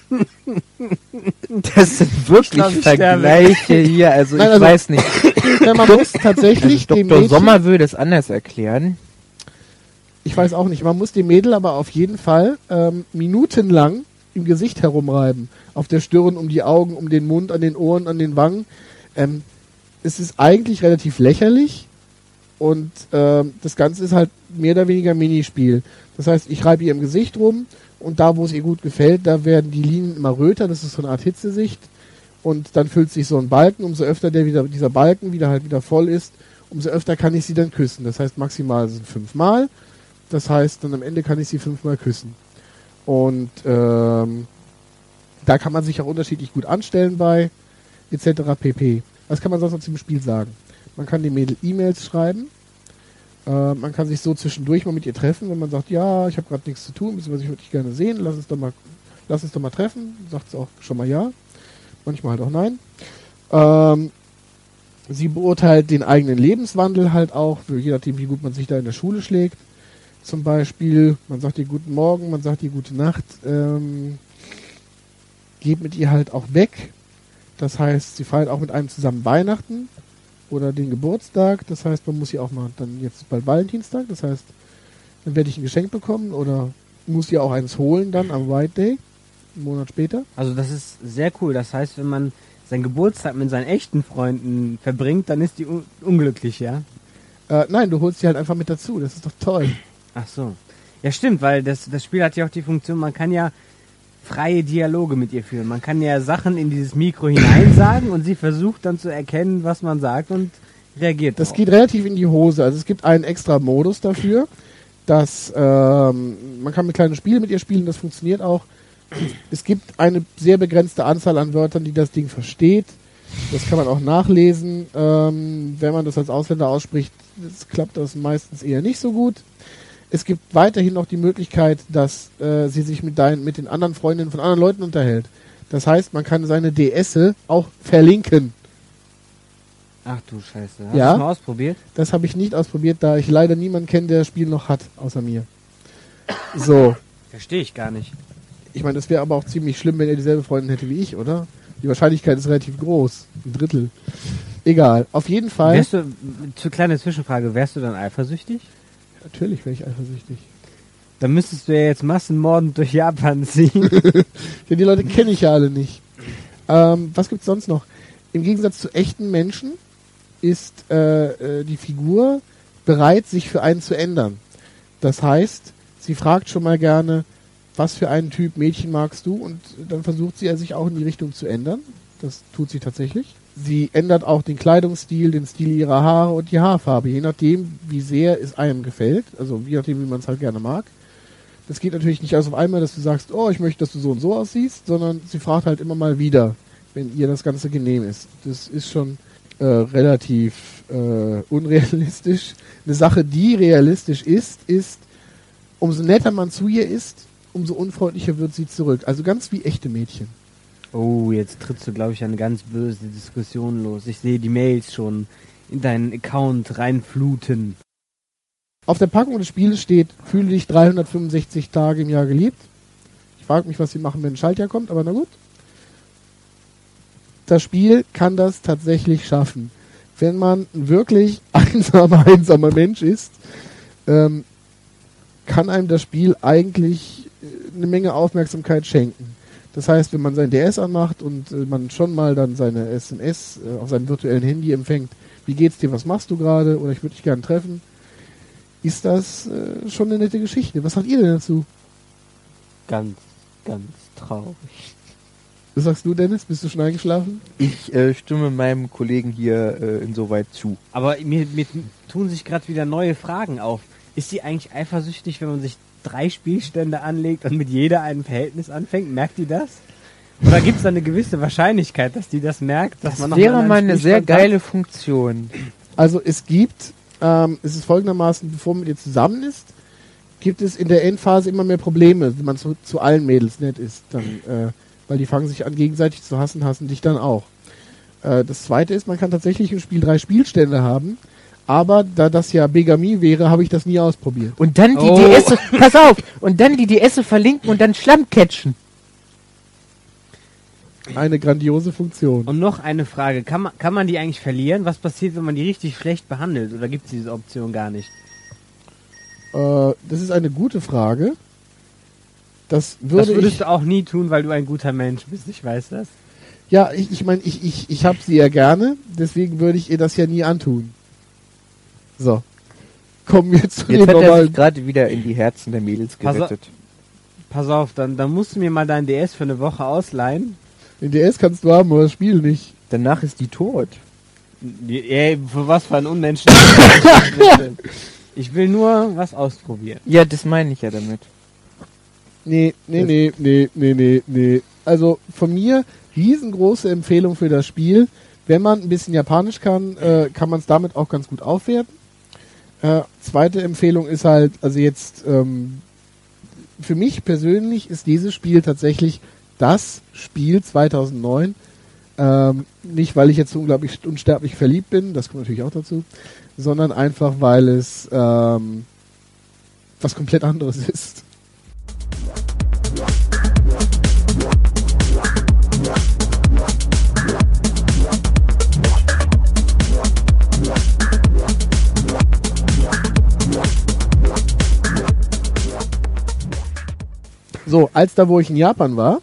das sind wirklich. Vergleiche hier. Also Nein, ich also- weiß nicht. Ja, man muss Also tatsächlich dem Dr. Sommer würde es anders erklären. ich weiß auch nicht, man muss dem Mädel aber auf jeden Fall ähm, minutenlang im Gesicht herumreiben. Auf der Stirn, um die Augen, um den Mund, an den Ohren, an den Wangen. Ähm, es ist eigentlich relativ lächerlich und ähm, das Ganze ist halt mehr oder weniger Minispiel. Das heißt, ich reibe ihr im Gesicht rum und da, wo es ihr gut gefällt, da werden die Linien immer röter. Das ist so eine Art Hitzesicht. Und dann füllt sich so ein Balken. Umso öfter der wieder, dieser Balken wieder halt wieder voll ist, umso öfter kann ich sie dann küssen. Das heißt, maximal sind fünfmal. Das heißt, dann am Ende kann ich sie fünfmal küssen. Und ähm, da kann man sich auch unterschiedlich gut anstellen bei etc. pp. Was kann man sonst noch zum Spiel sagen? Man kann dem Mädel E-Mails schreiben. Äh, man kann sich so zwischendurch mal mit ihr treffen, wenn man sagt, ja, ich habe gerade nichts zu tun, beziehungsweise ich würde dich gerne sehen, lass uns doch mal, lass uns doch mal treffen. Sagt sie auch schon mal ja. Manchmal halt auch nein. Ähm, sie beurteilt den eigenen Lebenswandel halt auch, für je nachdem, wie gut man sich da in der Schule schlägt. Zum Beispiel, man sagt ihr guten Morgen, man sagt ihr gute Nacht, ähm, geht mit ihr halt auch weg. Das heißt, sie feiert auch mit einem zusammen Weihnachten oder den Geburtstag. Das heißt, man muss ihr auch mal, dann jetzt ist bald Valentinstag, das heißt, dann werde ich ein Geschenk bekommen oder muss ihr auch eins holen dann am White Day. einen Monat später. Also das ist sehr cool. Das heißt, wenn man seinen Geburtstag mit seinen echten Freunden verbringt, dann ist die un unglücklich, ja? Äh, nein, du holst sie halt einfach mit dazu. Das ist doch toll. Ach so. Ja, stimmt, weil das, das Spiel hat ja auch die Funktion, man kann ja freie Dialoge mit ihr führen. Man kann ja Sachen in dieses Mikro hineinsagen und sie versucht dann zu erkennen, was man sagt und reagiert. Das drauf. geht relativ in die Hose. Also es gibt einen extra Modus dafür, dass ähm, man kann mit kleinen Spielen mit ihr spielen, das funktioniert auch. Es gibt eine sehr begrenzte Anzahl an Wörtern, die das Ding versteht. Das kann man auch nachlesen. Ähm, wenn man das als Ausländer ausspricht, das klappt das meistens eher nicht so gut. Es gibt weiterhin noch die Möglichkeit, dass äh, sie sich mit, dein, mit den anderen Freundinnen von anderen Leuten unterhält. Das heißt, man kann seine DS auch verlinken. Ach du Scheiße. Hast Ja. du mal ausprobiert? Das habe ich nicht ausprobiert, da ich leider niemanden kenne, der das Spiel noch hat, außer mir. So. Verstehe ich gar nicht. Ich meine, das wäre aber auch ziemlich schlimm, wenn er dieselbe Freundin hätte wie ich, oder? Die Wahrscheinlichkeit ist relativ groß. Ein Drittel. Egal. Auf jeden Fall. Wärst du, zu kleine Zwischenfrage, wärst du dann eifersüchtig? Natürlich wäre ich eifersüchtig. Dann müsstest du ja jetzt massenmordend durch Japan ziehen. Ja, die Leute kenne ich ja alle nicht. Ähm, was gibt's sonst noch? Im Gegensatz zu echten Menschen ist äh, äh, die Figur bereit, sich für einen zu ändern. Das heißt, sie fragt schon mal gerne, was für einen Typ Mädchen magst du? Und dann versucht sie sich auch in die Richtung zu ändern. Das tut sie tatsächlich. Sie ändert auch den Kleidungsstil, den Stil ihrer Haare und die Haarfarbe, je nachdem, wie sehr es einem gefällt. Also je nachdem, wie man es halt gerne mag. Das geht natürlich nicht alles auf einmal, dass du sagst, oh, ich möchte, dass du so und so aussiehst, sondern sie fragt halt immer mal wieder, wenn ihr das Ganze genehm ist. Das ist schon äh, relativ äh, unrealistisch. Eine Sache, die realistisch ist, ist, umso netter man zu ihr ist, umso unfreundlicher wird sie zurück. Also ganz wie echte Mädchen. Oh, jetzt trittst du, glaube ich, eine ganz böse Diskussion los. Ich sehe die Mails schon in deinen Account reinfluten. Auf der Packung des Spieles steht, fühle dich 365 Tage im Jahr geliebt. Ich frage mich, was sie machen, wenn ein Schaltjahr kommt, aber na gut. Das Spiel kann das tatsächlich schaffen. Wenn man wirklich einsamer, einsamer Mensch ist, ähm, kann einem das Spiel eigentlich äh, eine Menge Aufmerksamkeit schenken. Das heißt, wenn man sein DS anmacht und äh, man schon mal dann seine SMS äh, auf seinem virtuellen Handy empfängt, wie geht's dir, was machst du gerade oder ich würde dich gerne treffen, ist das äh, schon eine nette Geschichte. Was sagt ihr denn dazu? Ganz, ganz traurig. Was sagst du, Dennis? Bist du schon eingeschlafen? Ich äh, stimme meinem Kollegen hier äh, insoweit zu. Aber mir, mir tun sich gerade wieder neue Fragen auf. Ist sie eigentlich eifersüchtig, wenn man sich drei Spielstände anlegt und mit jeder ein Verhältnis anfängt? Merkt die das? Oder gibt es da eine gewisse Wahrscheinlichkeit, dass die das merkt, dass Das man noch wäre mal eine sehr Spielstand hat? geile Funktion. Also es gibt, ähm, es ist folgendermaßen, bevor man mit ihr zusammen ist, gibt es in der Endphase immer mehr Probleme, wenn man zu, zu allen Mädels nett ist. Dann, äh, weil die fangen sich an gegenseitig zu hassen, hassen dich dann auch. Äh, das zweite ist, man kann tatsächlich im Spiel drei Spielstände haben, aber da das ja Bigamie wäre, habe ich das nie ausprobiert. Und dann die Oh. DS, pass auf, und dann die DS verlinken und dann Schlamm catchen. Eine grandiose Funktion. Und noch eine Frage. Kann man, kann man die eigentlich verlieren? Was passiert, wenn man die richtig schlecht behandelt? Oder gibt es diese Option gar nicht? Äh, das ist eine gute Frage. Das würde das würdest ich, du auch nie tun, weil du ein guter Mensch bist. Ich weiß das. ja, ich, ich meine, ich, ich, ich habe sie ja gerne, deswegen würde ich ihr das ja nie antun. So. Kommen wir zu Jetzt den hat er sich gerade wieder in die Herzen der Mädels Pass auf. gerettet. Pass auf, dann, dann musst du mir mal dein DS für eine Woche ausleihen. Den DS kannst du haben, aber das Spiel nicht. Danach ist die tot. Ey, für was für ein Unmenschen. ich will nur was ausprobieren. Ja, das meine ich ja damit. Nee, nee, nee, nee, nee, nee, nee. Also von mir riesengroße Empfehlung für das Spiel. Wenn man ein bisschen Japanisch kann, äh, kann man es damit auch ganz gut aufwerten. Äh, zweite Empfehlung ist halt, also jetzt ähm, für mich persönlich ist dieses Spiel tatsächlich das Spiel 2009. Ähm, nicht, weil ich jetzt unglaublich unsterblich verliebt bin, das kommt natürlich auch dazu, sondern einfach, weil es ähm, was komplett anderes ist. So, als da, wo ich in Japan war,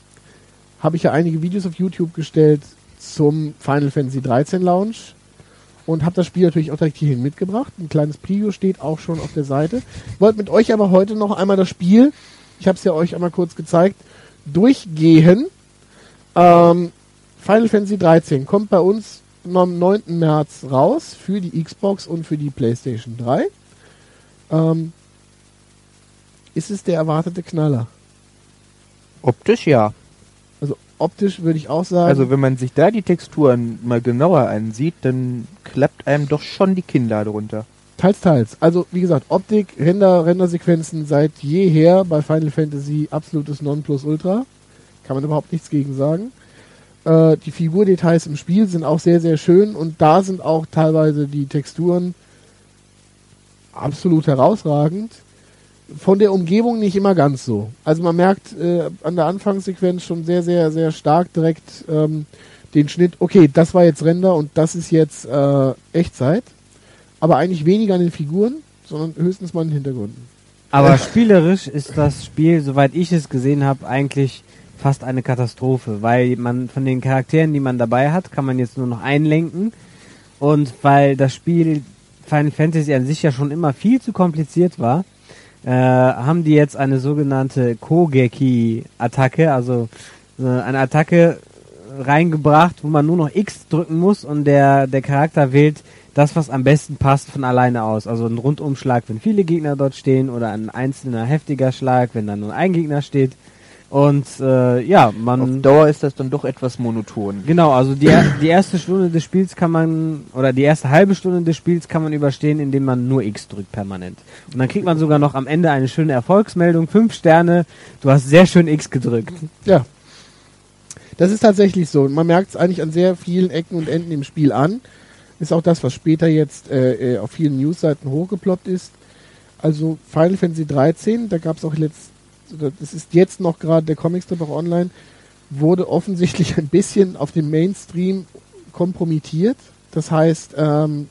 habe ich ja einige Videos auf YouTube gestellt zum Final Fantasy 13 Launch und habe das Spiel natürlich auch direkt hierhin mitgebracht. Ein kleines Preview steht auch schon auf der Seite. Wollte mit euch aber heute noch einmal das Spiel, ich habe es ja euch einmal kurz gezeigt, durchgehen. Ähm, Final Fantasy 13 kommt bei uns am 9. März raus für die Xbox und für die PlayStation 3. Ähm, ist es der erwartete Knaller? Optisch ja. Also optisch würde ich auch sagen. Also wenn man sich da die Texturen mal genauer ansieht, dann klappt einem doch schon die Kinder drunter. Teils, teils. Also, wie gesagt, Optik, Render, Rendersequenzen seit jeher bei Final Fantasy absolutes Nonplusultra. Kann man überhaupt nichts gegen sagen. Äh, die Figurdetails im Spiel sind auch sehr, sehr schön und da sind auch teilweise die Texturen absolut herausragend. Von der Umgebung nicht immer ganz so. Also man merkt äh, an der Anfangssequenz schon sehr, sehr, sehr stark direkt ähm, den Schnitt, okay, das war jetzt Render und das ist jetzt äh, Echtzeit aber eigentlich weniger an den Figuren, sondern höchstens mal an den Hintergründen. Aber spielerisch ist das Spiel, soweit ich es gesehen habe, eigentlich fast eine Katastrophe, weil man von den Charakteren, die man dabei hat, kann man jetzt nur noch einlenken und weil das Spiel Final Fantasy an sich ja schon immer viel zu kompliziert war, äh, haben die jetzt eine sogenannte Kogeki-Attacke, also äh, eine Attacke reingebracht, wo man nur noch X drücken muss und der, der Charakter wählt das, was am besten passt, von alleine aus. Also ein Rundumschlag, wenn viele Gegner dort stehen oder ein einzelner heftiger Schlag, wenn dann nur ein Gegner steht. Und äh, ja, man. Auf Dauer ist das dann doch etwas monoton. Genau, also die, die erste Stunde des Spiels kann man, oder die erste halbe Stunde des Spiels kann man überstehen, indem man nur X drückt permanent. Und dann kriegt man sogar noch am Ende eine schöne Erfolgsmeldung, fünf Sterne, du hast sehr schön X gedrückt. Ja. Das ist tatsächlich so. Man merkt es eigentlich an sehr vielen Ecken und Enden im Spiel an. Ist auch das, was später jetzt äh, äh auf vielen Newsseiten hochgeploppt ist. Also Final Fantasy 13, da gab es auch letzt, das ist jetzt noch gerade der Comicstrip auch online, wurde offensichtlich ein bisschen auf dem Mainstream kompromittiert. Das heißt, ähm,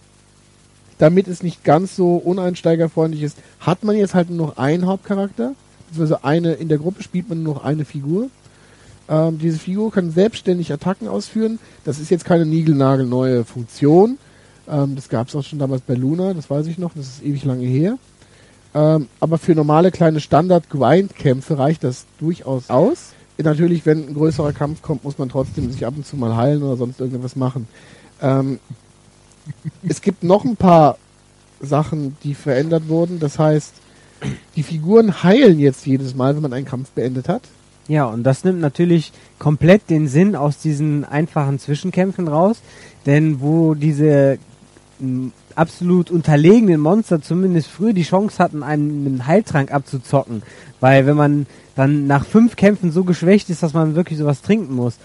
damit es nicht ganz so uneinsteigerfreundlich ist, hat man jetzt halt nur noch einen Hauptcharakter. Also eine, in der Gruppe spielt man nur noch eine Figur. Ähm, diese Figur kann selbstständig Attacken ausführen. Das ist jetzt keine niegelnagelneue Funktion. Ähm, das gab es auch schon damals bei Luna, das weiß ich noch, das ist ewig lange her. Ähm, aber für normale kleine Standard-Grind-Kämpfe reicht das durchaus aus. Natürlich, wenn ein größerer Kampf kommt, muss man trotzdem sich ab und zu mal heilen oder sonst irgendwas machen. Ähm, es gibt noch ein paar Sachen, die verändert wurden. Das heißt, die Figuren heilen jetzt jedes Mal, wenn man einen Kampf beendet hat. Ja, und das nimmt natürlich komplett den Sinn aus diesen einfachen Zwischenkämpfen raus, denn wo diese absolut unterlegenen Monster zumindest früher die Chance hatten, einen, einen Heiltrank abzuzocken, weil wenn man dann nach fünf Kämpfen so geschwächt ist, dass man wirklich sowas trinken muss,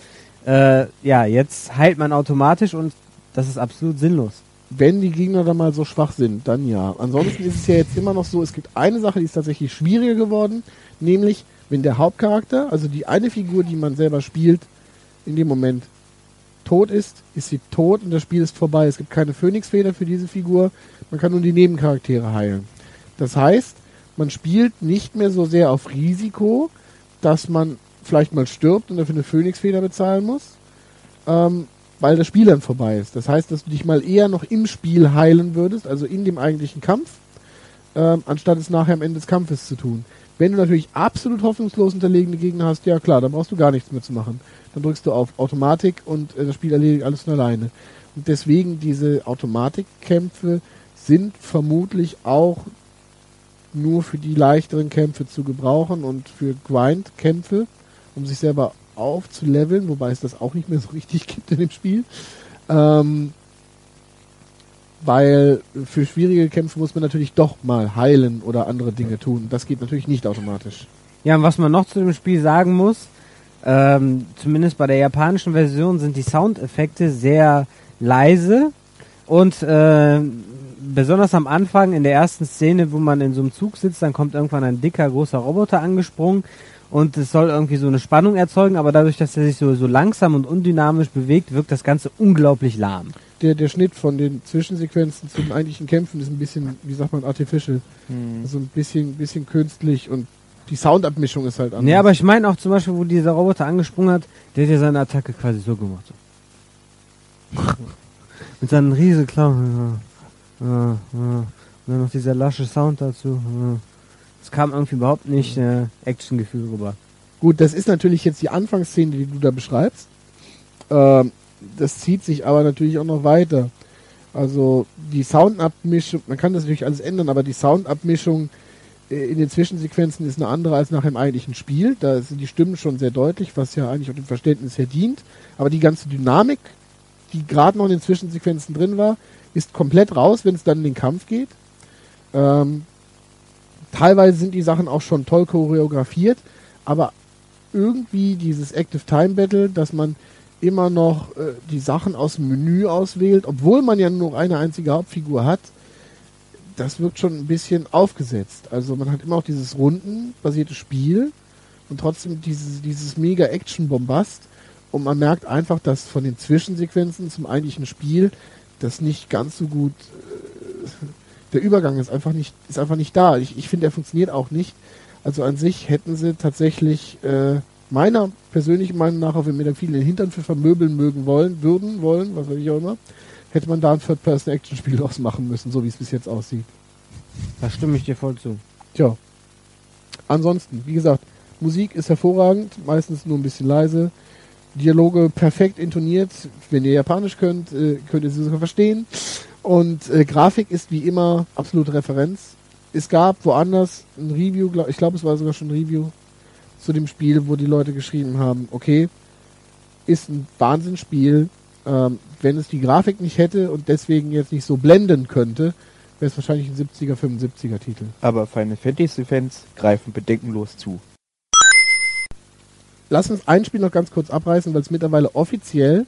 äh, ja, jetzt heilt man automatisch und das ist absolut sinnlos. Wenn die Gegner dann mal so schwach sind, dann ja. Ansonsten ist es ja jetzt immer noch so, es gibt eine Sache, die ist tatsächlich schwieriger geworden, nämlich wenn der Hauptcharakter, also die eine Figur, die man selber spielt, in dem Moment tot ist, ist sie tot und das Spiel ist vorbei. Es gibt keine Phönixfeder für diese Figur. Man kann nur die Nebencharaktere heilen. Das heißt, man spielt nicht mehr so sehr auf Risiko, dass man vielleicht mal stirbt und dafür eine Phönixfeder bezahlen muss, ähm, weil das Spiel dann vorbei ist. Das heißt, dass du dich mal eher noch im Spiel heilen würdest, also in dem eigentlichen Kampf, ähm, anstatt es nachher am Ende des Kampfes zu tun. Wenn du natürlich absolut hoffnungslos unterlegene Gegner hast, ja klar, dann brauchst du gar nichts mehr zu machen. Dann drückst du auf Automatik und äh, das Spiel erledigt alles von alleine. Und deswegen diese Automatikkämpfe sind vermutlich auch nur für die leichteren Kämpfe zu gebrauchen und für Grind-Kämpfe, um sich selber aufzuleveln, wobei es das auch nicht mehr so richtig gibt in dem Spiel. Ähm, weil für schwierige Kämpfe muss man natürlich doch mal heilen oder andere Dinge tun. Das geht natürlich nicht automatisch. Ja, und was man noch zu dem Spiel sagen muss, ähm, zumindest bei der japanischen Version sind die Soundeffekte sehr leise und äh, besonders am Anfang in der ersten Szene, wo man in so einem Zug sitzt, dann kommt irgendwann ein dicker großer Roboter angesprungen und es soll irgendwie so eine Spannung erzeugen, aber dadurch, dass er sich so, so langsam und undynamisch bewegt, wirkt das Ganze unglaublich lahm der, der Schnitt von den Zwischensequenzen zu den eigentlichen Kämpfen ist ein bisschen, wie sagt man, artificial. Mhm. Also ein bisschen, bisschen künstlich und Die Soundabmischung ist halt anders. Nee, aber ich meine auch zum Beispiel, wo dieser Roboter angesprungen hat, der hat ja seine Attacke quasi so gemacht. Mit seinen riesen Klauen. Und dann noch dieser lasche Sound dazu. Es kam irgendwie überhaupt nicht äh, Actiongefühl rüber. Gut, das ist natürlich jetzt die Anfangsszene, die du da beschreibst. Ähm, das zieht sich aber natürlich auch noch weiter. Also die Soundabmischung, man kann das natürlich alles ändern, aber die Soundabmischung äh, in den Zwischensequenzen ist eine andere als nach dem eigentlichen Spiel. Da sind die Stimmen schon sehr deutlich, was ja eigentlich auch dem Verständnis her dient. Aber die ganze Dynamik, die gerade noch in den Zwischensequenzen drin war, ist komplett raus, wenn es dann in den Kampf geht. Ähm, teilweise sind die Sachen auch schon toll choreografiert, aber irgendwie dieses Active Time Battle, dass man immer noch äh, die Sachen aus dem Menü auswählt, obwohl man ja nur noch eine einzige Hauptfigur hat, das wirkt schon ein bisschen aufgesetzt. Also man hat immer auch dieses rundenbasierte Spiel und trotzdem dieses, dieses mega Action-Bombast und man merkt einfach, dass von den Zwischensequenzen zum eigentlichen Spiel das nicht ganz so gut äh, der Übergang ist einfach nicht ist einfach nicht da. Ich, ich finde, er funktioniert auch nicht. Also an sich hätten sie tatsächlich äh, meiner persönlichen Meinung nach, auch wenn mir da viele den Hintern für vermöbeln mögen wollen, würden, wollen, was weiß ich auch immer, hätte man da ein Third-Person-Action-Spiel draus machen müssen, so wie es bis jetzt aussieht. Da stimme ich dir voll zu. Tja. Ansonsten, wie gesagt, Musik ist hervorragend, meistens nur ein bisschen leise. Dialoge perfekt intoniert. Wenn ihr Japanisch könnt, äh, könnt ihr sie sogar verstehen. Und äh, Grafik ist wie immer absolute Referenz. Es gab woanders ein Review, glaub, ich glaube, es war sogar schon ein Review zu dem Spiel, wo die Leute geschrieben haben, okay, ist ein Wahnsinnsspiel. Ähm, wenn es die Grafik nicht hätte und deswegen jetzt nicht so blenden könnte, wäre es wahrscheinlich ein 70er, 75er Titel. Aber Final Fantasy Fans greifen bedenkenlos zu. Lass uns ein Spiel noch ganz kurz abreißen, weil es mittlerweile offiziell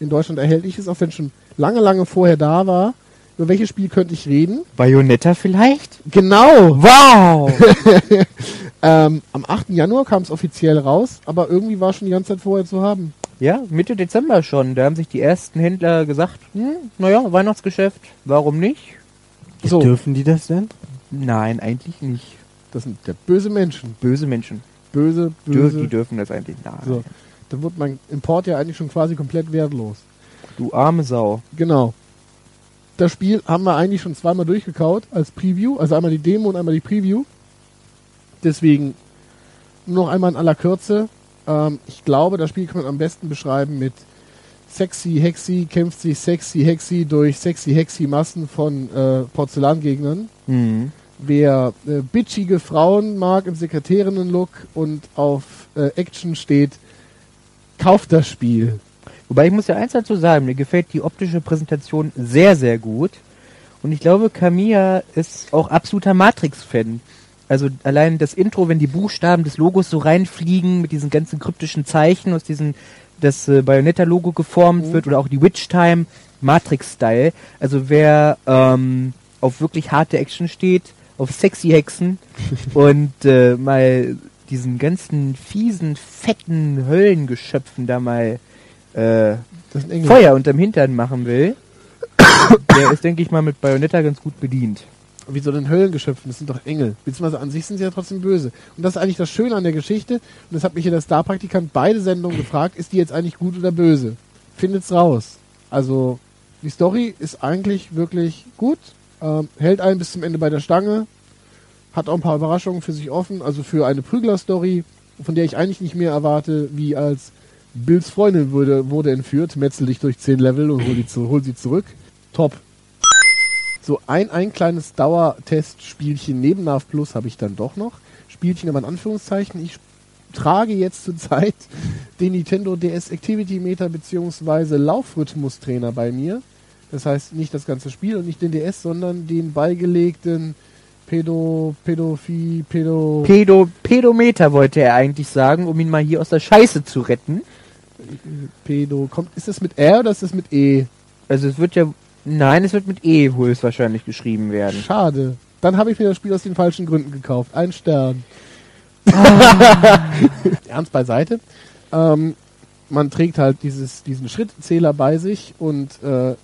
in Deutschland erhältlich ist, auch wenn es schon lange, lange vorher da war. Über welches Spiel könnte ich reden? Bayonetta vielleicht? Genau! Wow! Ähm, am 8. Januar kam es offiziell raus, aber irgendwie war schon die ganze Zeit vorher zu haben. ja, Mitte Dezember schon. Da haben sich die ersten Händler gesagt, hm, naja, Weihnachtsgeschäft, warum nicht? So, Dürfen die das denn? Nein, eigentlich nicht. das sind der böse Menschen. Böse Menschen. Böse, böse. die dürfen das eigentlich. Nein. so. Da wird mein Import ja eigentlich schon quasi komplett wertlos. Du arme Sau. Genau. Das Spiel haben wir eigentlich schon zweimal durchgekaut als Preview, also einmal die Demo und einmal die Preview. Deswegen noch einmal in aller Kürze. Ähm, ich glaube, das Spiel kann man am besten beschreiben mit Sexy Hexy kämpft sich Sexy Hexy durch Sexy Hexy Massen von äh, Porzellangegnern. Mhm. Wer äh, bitchige Frauen mag im Sekretärinnen-Look und auf äh, Action steht, kauft das Spiel. Wobei ich muss ja eins dazu sagen, mir gefällt die optische Präsentation sehr, sehr gut. Und ich glaube, Kamiya ist auch absoluter Matrix-Fan. Also allein das Intro, wenn die Buchstaben des Logos so reinfliegen mit diesen ganzen kryptischen Zeichen, aus diesen das äh, Bayonetta-Logo geformt Mhm. wird oder auch die Witch Time Matrix-Style. Also wer ähm, auf wirklich harte Action steht, auf sexy Hexen und äh, mal diesen ganzen fiesen, fetten Höllengeschöpfen da mal äh. Feuer unterm Hintern machen will, der ist, denke ich mal, mit Bayonetta ganz gut bedient. Wieso denn Höllengeschöpfen? Das sind doch Engel. Beziehungsweise an sich sind sie ja trotzdem böse. Und das ist eigentlich das Schöne an der Geschichte. Und das hat mich ja der Star-Praktikant beide Sendungen gefragt, ist die jetzt eigentlich gut oder böse? Findet's raus. Also, die Story ist eigentlich wirklich gut. Ähm, hält einen bis zum Ende bei der Stange. Hat auch ein paar Überraschungen für sich offen. Also für eine Prügler-Story, von der ich eigentlich nicht mehr erwarte, wie als Bills Freundin wurde, wurde entführt, metzel dich durch 10 Level und hol, die hol sie zurück. Top. So ein, ein kleines Dauertestspielchen neben NAV Plus habe ich dann doch noch. Spielchen aber in Anführungszeichen. Ich trage jetzt zurzeit den Nintendo DS Activity Meter beziehungsweise Laufrhythmus-Trainer bei mir. Das heißt nicht das ganze Spiel und nicht den DS, sondern den beigelegten Pedo, Pädophi, Pedo, Pedo, Pedometer wollte er eigentlich sagen, um ihn mal hier aus der Scheiße zu retten. Pedo. Kommt, ist das mit R oder ist das mit E? Also es wird ja, nein, es wird mit E höchstwahrscheinlich geschrieben werden. Schade. Dann habe ich mir das Spiel aus den falschen Gründen gekauft. Ein Stern. Ernst beiseite. Ähm, man trägt halt dieses, diesen Schrittzähler bei sich und äh,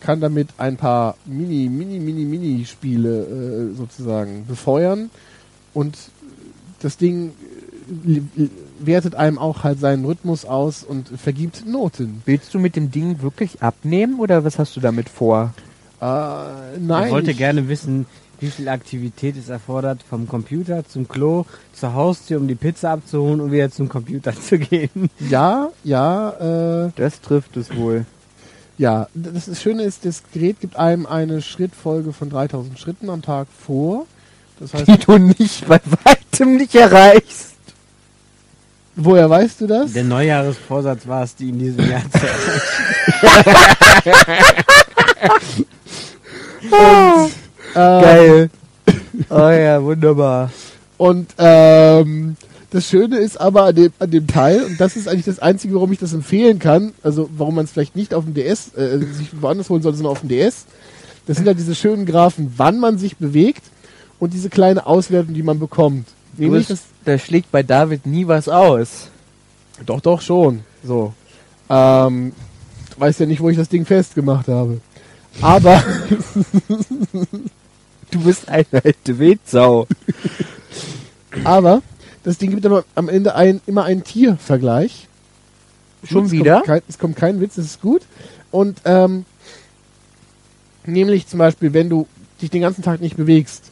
kann damit ein paar Mini, Mini, Mini, Mini-Spiele äh, sozusagen befeuern. Und das Ding äh, wertet einem auch halt seinen Rhythmus aus und vergibt Noten. Willst du mit dem Ding wirklich abnehmen oder was hast du damit vor? Äh, nein. ich wollte ich- gerne wissen, wie viel Aktivität es erfordert, vom Computer zum Klo, zur Haustür, um die Pizza abzuholen und wieder zum Computer zu gehen. Ja, ja, äh, Das trifft es wohl. ja. Das, das Schöne ist, das Gerät gibt einem eine Schrittfolge von 3000 Schritten am Tag vor. Das heißt, Die du nicht bei weitem nicht erreichst. Woher weißt du das? Der Neujahresvorsatz war es, die in diesem Jahr zu erreichen. Ähm, Geil. oh ja, wunderbar. Und ähm, das Schöne ist aber an dem, an dem Teil, und das ist eigentlich das Einzige, warum ich das empfehlen kann, also warum man es vielleicht nicht auf dem DS, äh, sich woanders holen sollte, sondern auf dem DS, das sind halt diese schönen Graphen, wann man sich bewegt und diese kleine Auswertung, die man bekommt. Das, da schlägt bei David nie was aus. doch, doch, schon. So. Ähm, du weißt ja nicht, wo ich das Ding festgemacht habe. Aber, Du bist eine alte Wildsau. aber, das Ding gibt aber am Ende ein, immer einen Tiervergleich. Schon es wieder? Kommt kein, es kommt kein Witz, das ist gut. Und ähm, nämlich zum Beispiel, wenn du dich den ganzen Tag nicht bewegst,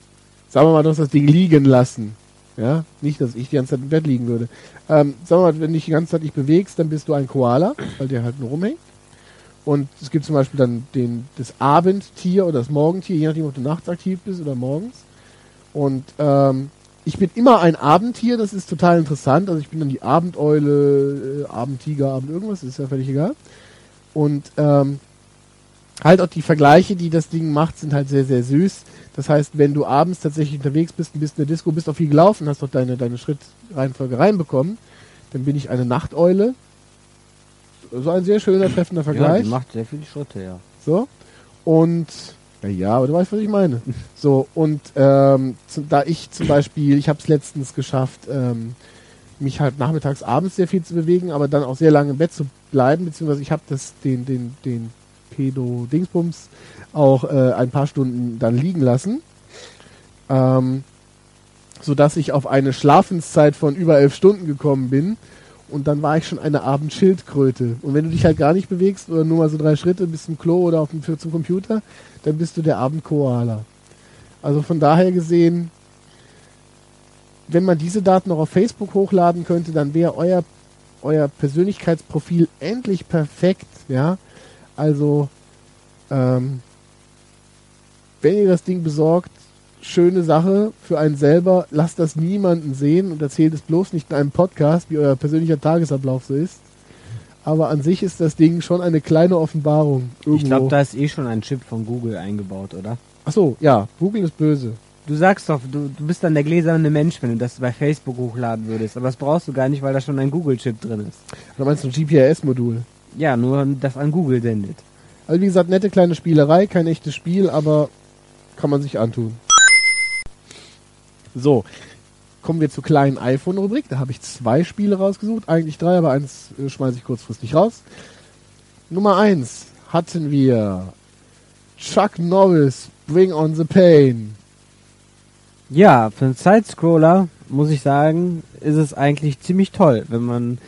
sagen wir mal, du hast das Ding liegen lassen. Ja, nicht, dass ich die ganze Zeit im Bett liegen würde. Ähm, wir mal, wenn du dich die ganze Zeit nicht bewegst, dann bist du ein Koala, weil der halt nur rumhängt. Und es gibt zum Beispiel dann den, das Abendtier oder das Morgentier, je nachdem, ob du nachts aktiv bist oder morgens. Und ähm, ich bin immer ein Abendtier, das ist total interessant. Also ich bin dann die Abendeule, äh, Abendtiger, Abend irgendwas, ist ja völlig egal. Und ähm, halt auch die Vergleiche, die das Ding macht, sind halt sehr, sehr süß. Das heißt, wenn du abends tatsächlich unterwegs bist und bist in der Disco, bist auch viel gelaufen, hast doch deine, deine Schrittreihenfolge reinbekommen, dann bin ich eine Nachteule. So ein sehr schöner, treffender Ja, Vergleich. die macht sehr viele Schritte, ja. So. Und ja, ja, aber du weißt, was ich meine. So, und ähm, zu, da ich zum Beispiel, ich habe es letztens geschafft, ähm, mich halt nachmittags, abends sehr viel zu bewegen, aber dann auch sehr lange im Bett zu bleiben, beziehungsweise ich habe das den, den, den Pedo-Dingsbums auch äh, ein paar Stunden dann liegen lassen. Ähm, sodass ich auf eine Schlafenszeit von über elf Stunden gekommen bin. Und dann war ich schon eine Abendschildkröte. Und wenn du dich halt gar nicht bewegst oder nur mal so drei Schritte bis zum Klo oder auf dem, zum Computer, dann bist du der Abendkoala. Also von daher gesehen, wenn man diese Daten noch auf Facebook hochladen könnte, dann wäre euer, euer Persönlichkeitsprofil endlich perfekt, ja. Also, ähm, wenn ihr das Ding besorgt, schöne Sache für einen selber, lasst das niemanden sehen und erzählt es bloß nicht in einem Podcast, wie euer persönlicher Tagesablauf so ist. Aber an sich ist das Ding schon eine kleine Offenbarung. Irgendwo. Ich glaube, da ist eh schon ein Chip von Google eingebaut, oder? Ach so, ja, Google ist böse. Du sagst doch, du, du bist dann der gläserne Mensch, wenn du das bei Facebook hochladen würdest. Aber das brauchst du gar nicht, weil da schon ein Google-Chip drin ist. Oder meinst du ein GPS-Modul? Ja, nur das an Google sendet. Also wie gesagt, nette kleine Spielerei, kein echtes Spiel, aber kann man sich antun. So, kommen wir zur kleinen iPhone-Rubrik. Da habe ich zwei Spiele rausgesucht, eigentlich drei, aber eins äh, schmeiße ich kurzfristig raus. Nummer eins hatten wir Chuck Norris, Bring on the Pain. Ja, für einen Sidescroller muss ich sagen, ist es eigentlich ziemlich toll, wenn man,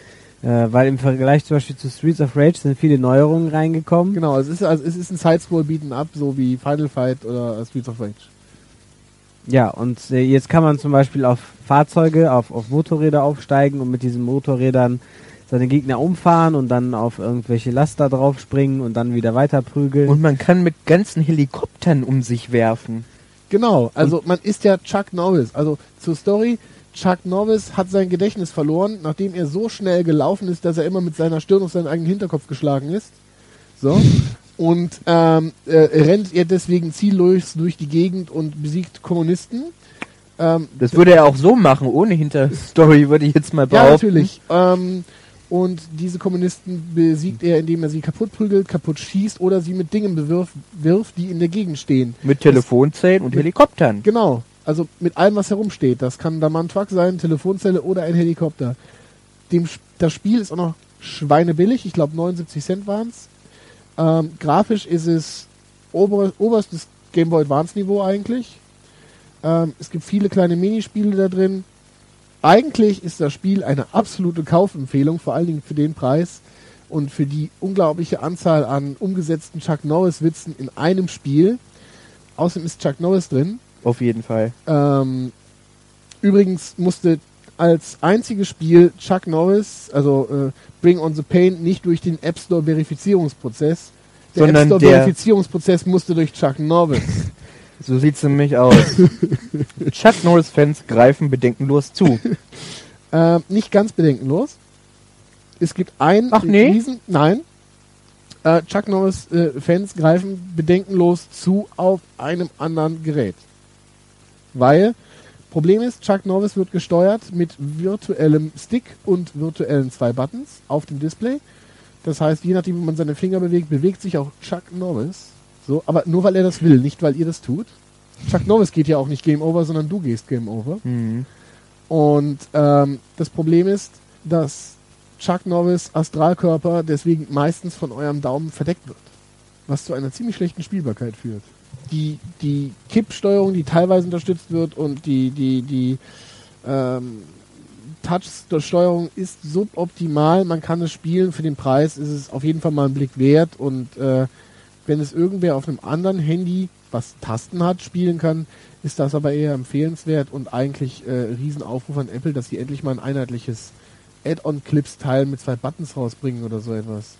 äh, weil im Vergleich zum Beispiel zu Streets of Rage sind viele Neuerungen reingekommen. Genau, es ist, also es ist ein Sidescroll Beaten Up, so wie Final Fight oder Streets of Rage. Ja, und äh, jetzt kann man zum Beispiel auf Fahrzeuge, auf, auf Motorräder aufsteigen und mit diesen Motorrädern seine Gegner umfahren und dann auf irgendwelche Laster draufspringen und dann wieder weiter prügeln. Und man kann mit ganzen Helikoptern um sich werfen. Genau, also man ist ja Chuck Norris. Also zur Story, Chuck Norris hat sein Gedächtnis verloren, nachdem er so schnell gelaufen ist, dass er immer mit seiner Stirn auf seinen eigenen Hinterkopf geschlagen ist. So. Und ähm, äh, rennt er deswegen ziellos durch die Gegend und besiegt Kommunisten. Ähm, Das würde er auch so machen, ohne Hinterstory, würde ich jetzt mal ja, behaupten. natürlich. Ähm, und diese Kommunisten besiegt er, indem er sie kaputt prügelt, kaputt schießt oder sie mit Dingen bewirft, wirft, die in der Gegend stehen. Mit Telefonzellen und Helikoptern. Genau. Also mit allem, was herumsteht. Das kann der Mann Truck sein, Telefonzelle oder ein Helikopter. Dem, das Spiel ist auch noch schweinebillig. Ich glaube 79 Cent waren's. Ähm, grafisch ist es ober, oberstes Game Boy Advance Niveau eigentlich. Ähm, es gibt viele kleine Minispiele da drin. eigentlich ist das Spiel eine absolute Kaufempfehlung, vor allen Dingen für den Preis und für die unglaubliche Anzahl an umgesetzten Chuck Norris-Witzen in einem Spiel. Außerdem ist Chuck Norris drin. Auf jeden Fall. Ähm, übrigens musste als einziges Spiel Chuck Norris, also äh, Bring on the Pain, nicht durch den App Store Verifizierungsprozess. Der Sondern App Store der- Verifizierungsprozess musste durch Chuck Norris. So sieht's nämlich aus. Chuck Norris-Fans greifen bedenkenlos zu. Ähm, nicht ganz bedenkenlos. Es gibt einen Ach, nee? Riesen, nein. Äh, Chuck Norris äh, Fans greifen bedenkenlos zu auf einem anderen Gerät. Weil Problem ist, Chuck Norris wird gesteuert mit virtuellem Stick und virtuellen zwei Buttons auf dem Display. Das heißt, je nachdem, wie man seine Finger bewegt, bewegt sich auch Chuck Norris. So, aber nur weil er das will, nicht weil ihr das tut. Chuck Norris geht ja auch nicht Game Over, sondern du gehst Game Over. Mhm. Und ähm, das Problem ist, dass Chuck Norris Astralkörper deswegen meistens von eurem Daumen verdeckt wird. Was zu einer ziemlich schlechten Spielbarkeit führt. Die, die Kippsteuerung, die teilweise unterstützt wird und die, die, die ähm, Touch-Steuerung ist suboptimal. Man kann es spielen. Für den Preis ist es auf jeden Fall mal einen Blick wert. Und äh, wenn es irgendwer auf einem anderen Handy, was Tasten hat, spielen kann, ist das aber eher empfehlenswert und eigentlich äh, Riesenaufruf an Apple, dass sie endlich mal ein einheitliches Add-on-Clips-Teil mit zwei Buttons rausbringen oder so etwas.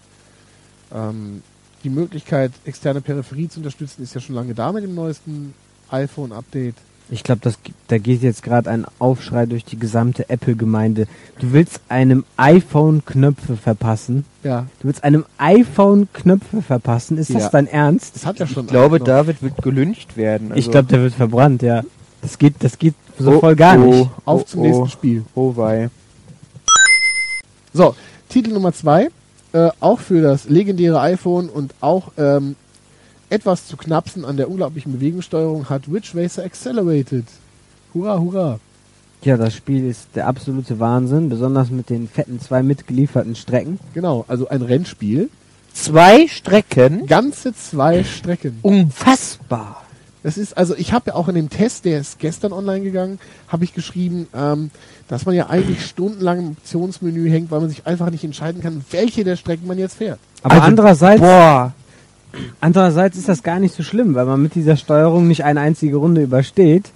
Ähm, die Möglichkeit, externe Peripherie zu unterstützen, ist ja schon lange da mit dem neuesten iPhone-Update. Ich glaube, da geht jetzt gerade ein Aufschrei durch die gesamte Apple-Gemeinde. Du willst einem iPhone Knöpfe verpassen? Ja, Du willst einem iPhone Knöpfe verpassen? Ist Ja. das dein Ernst? das hat ja schon. Ich glaube, noch- David wird gelyncht werden. ich Also- glaube, der wird verbrannt, ja. Das geht, das geht so Oh, voll gar oh, nicht. Auf oh, zum oh, nächsten Spiel. Oh wei. So, Titel Nummer zwei, äh, auch für das legendäre iPhone und auch ähm, etwas zu knapsen an der unglaublichen Bewegungssteuerung hat Ridge Racer Accelerated. Hurra, hurra. Ja, das Spiel ist der absolute Wahnsinn, besonders mit den fetten zwei mitgelieferten Strecken. Genau, also ein Rennspiel. Zwei Strecken. Ganze zwei Strecken. Unfassbar. Das ist, also ich habe ja auch in dem Test, der ist gestern online gegangen, habe ich geschrieben, ähm, dass man ja eigentlich stundenlang im Optionsmenü hängt, weil man sich einfach nicht entscheiden kann, welche der Strecken man jetzt fährt. Aber Also, andererseits, Boah. andererseits ist das gar nicht so schlimm, weil man mit dieser Steuerung nicht eine einzige Runde übersteht.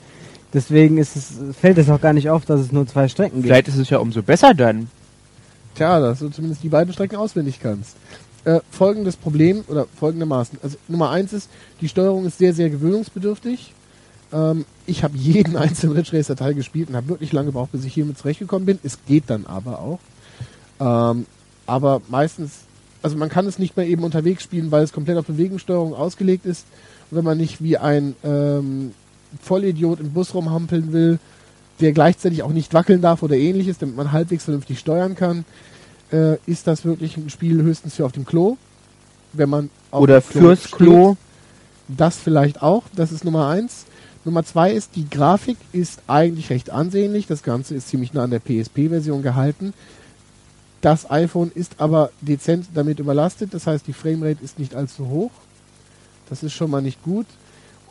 Deswegen ist es, fällt es auch gar nicht auf, dass es nur zwei Strecken gibt. Vielleicht ist es ja umso besser dann. Tja, dass du zumindest die beiden Strecken auswendig kannst. Äh, folgendes Problem oder folgendermaßen. Also Nummer eins ist, die Steuerung ist sehr, sehr gewöhnungsbedürftig. Ähm, ich habe jeden einzelnen Ridge Racer Teil gespielt und habe wirklich lange gebraucht, bis ich hiermit zurechtgekommen bin. Es geht dann aber auch. Ähm, aber meistens, also man kann es nicht mehr eben unterwegs spielen, weil es komplett auf Bewegungssteuerung ausgelegt ist. Und wenn man nicht wie ein ähm, Vollidiot im Bus rumhampeln will, der gleichzeitig auch nicht wackeln darf oder ähnliches, damit man halbwegs vernünftig steuern kann, äh, ist das wirklich ein Spiel höchstens für auf dem Klo. Wenn man auf Oder dem fürs steht. Klo. Das vielleicht auch. Das ist Nummer eins. Nummer zwei ist, die Grafik ist eigentlich recht ansehnlich. Das Ganze ist ziemlich nah an der PSP-Version gehalten. Das iPhone ist aber dezent damit überlastet. Das heißt, die Framerate ist nicht allzu hoch. Das ist schon mal nicht gut.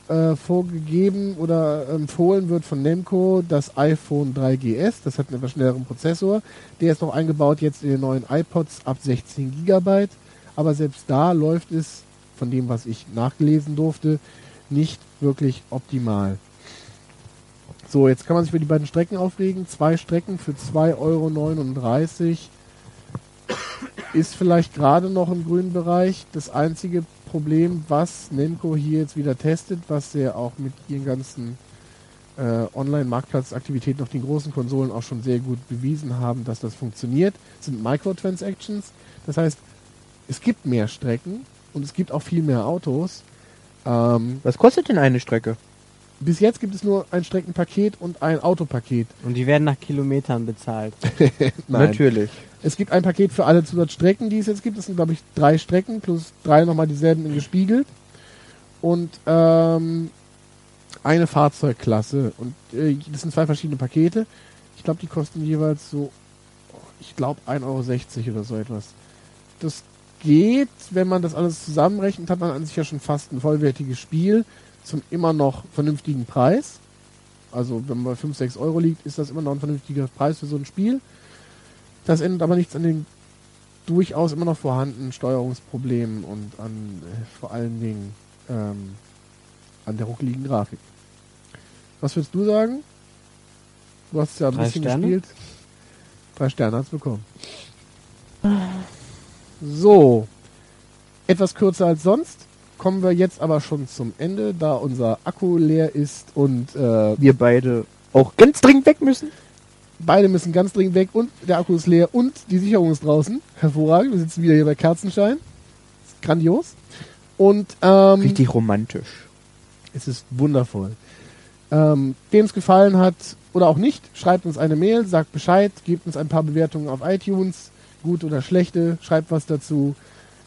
Äh, vorgegeben oder empfohlen wird von Nemco das iPhone 3GS. Das hat einen etwas schnelleren Prozessor. Der ist noch eingebaut jetzt in den neuen iPods ab 16 GB. Aber selbst da läuft es, von dem, was ich nachgelesen durfte, nicht wirklich optimal. So, jetzt kann man sich für die beiden Strecken aufregen. Zwei Strecken für 2,39 Euro ist vielleicht gerade noch im grünen Bereich. Das einzige Problem, was Nemco hier jetzt wieder testet, was sie auch mit ihren ganzen äh, Online-Marktplatzaktivitäten auf den großen Konsolen auch schon sehr gut bewiesen haben, dass das funktioniert, sind Microtransactions. Das heißt, es gibt mehr Strecken und es gibt auch viel mehr Autos. Ähm, Was kostet denn eine Strecke? bis jetzt gibt es nur ein Streckenpaket und ein Autopaket. Und die werden nach Kilometern bezahlt. Natürlich. Es gibt ein Paket für alle Zusatzstrecken, die es jetzt gibt. Das sind, glaube ich, drei Strecken plus drei nochmal dieselben in gespiegelt. Und ähm, eine Fahrzeugklasse. Und äh, das sind zwei verschiedene Pakete. Ich glaube, die kosten jeweils so, ich glaube, 1,60 Euro oder so etwas. Das geht, wenn man das alles zusammenrechnet, hat man an sich ja schon fast ein vollwertiges Spiel zum immer noch vernünftigen Preis. Also wenn man bei 5, 6 Euro liegt, ist das immer noch ein vernünftiger Preis für so ein Spiel. Das ändert aber nichts an den durchaus immer noch vorhandenen Steuerungsproblemen und an äh, vor allen Dingen ähm, an der ruckeligen Grafik. Was würdest du sagen? Du hast ja ein Drei bisschen Sterne? gespielt. Drei Sterne hat's bekommen. So. Etwas kürzer als sonst. Kommen wir jetzt aber schon zum Ende, da unser Akku leer ist und äh, Wir beide auch ganz dringend weg müssen. Beide müssen ganz dringend weg und der Akku ist leer und die Sicherung ist draußen. Hervorragend. Wir sitzen wieder hier bei Kerzenschein. Ist grandios. Und ähm, Richtig romantisch. es ist wundervoll. Ähm, Wem es gefallen hat oder auch nicht, schreibt uns eine Mail, sagt Bescheid, gebt uns ein paar Bewertungen auf iTunes, gut oder schlechte, schreibt was dazu.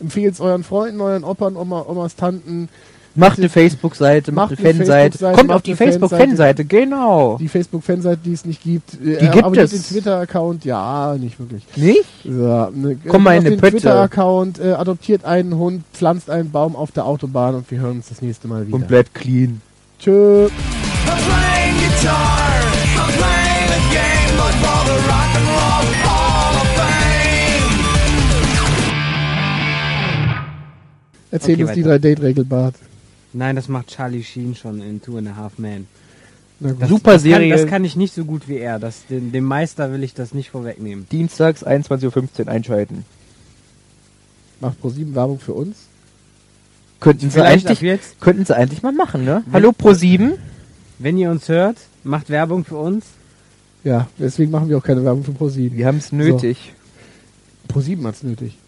Empfehlt es euren Freunden, euren Opern, Oma, Omas, Tanten. Macht eine Facebook-Seite, macht, eine Fanseite. Facebook-Seite, Kommt auf die. Facebook-Fanseite, genau. Die Facebook-Fanseite, die es nicht gibt. Äh, Die gibt abonniert es. den Twitter-Account, ja, nicht wirklich. Nicht? Ja, ne, Komm mal in eine den Pötte. Twitter-Account, äh, adoptiert einen Hund, pflanzt einen Baum auf der Autobahn und wir hören uns das nächste Mal wieder. Und bleibt clean. Tschö. Erzähl Okay, uns die weiter. 3-Date-Regel, Bart. Nein, das macht Charlie Sheen schon in Two and a Half Men. Das, Super das Serie. Kann, das kann ich nicht so gut wie er. Das, dem, dem Meister will ich das nicht vorwegnehmen. Dienstags 21.15 Uhr einschalten. Macht ProSieben Werbung für uns. Könnten sie, Vielleicht ab eigentlich, jetzt, könnten sie eigentlich mal machen, ne? Hallo Pro7. wenn ihr uns hört, macht Werbung für uns. Ja, deswegen machen wir auch keine Werbung für ProSieben. Wir haben es nötig. ProSieben hat's nötig.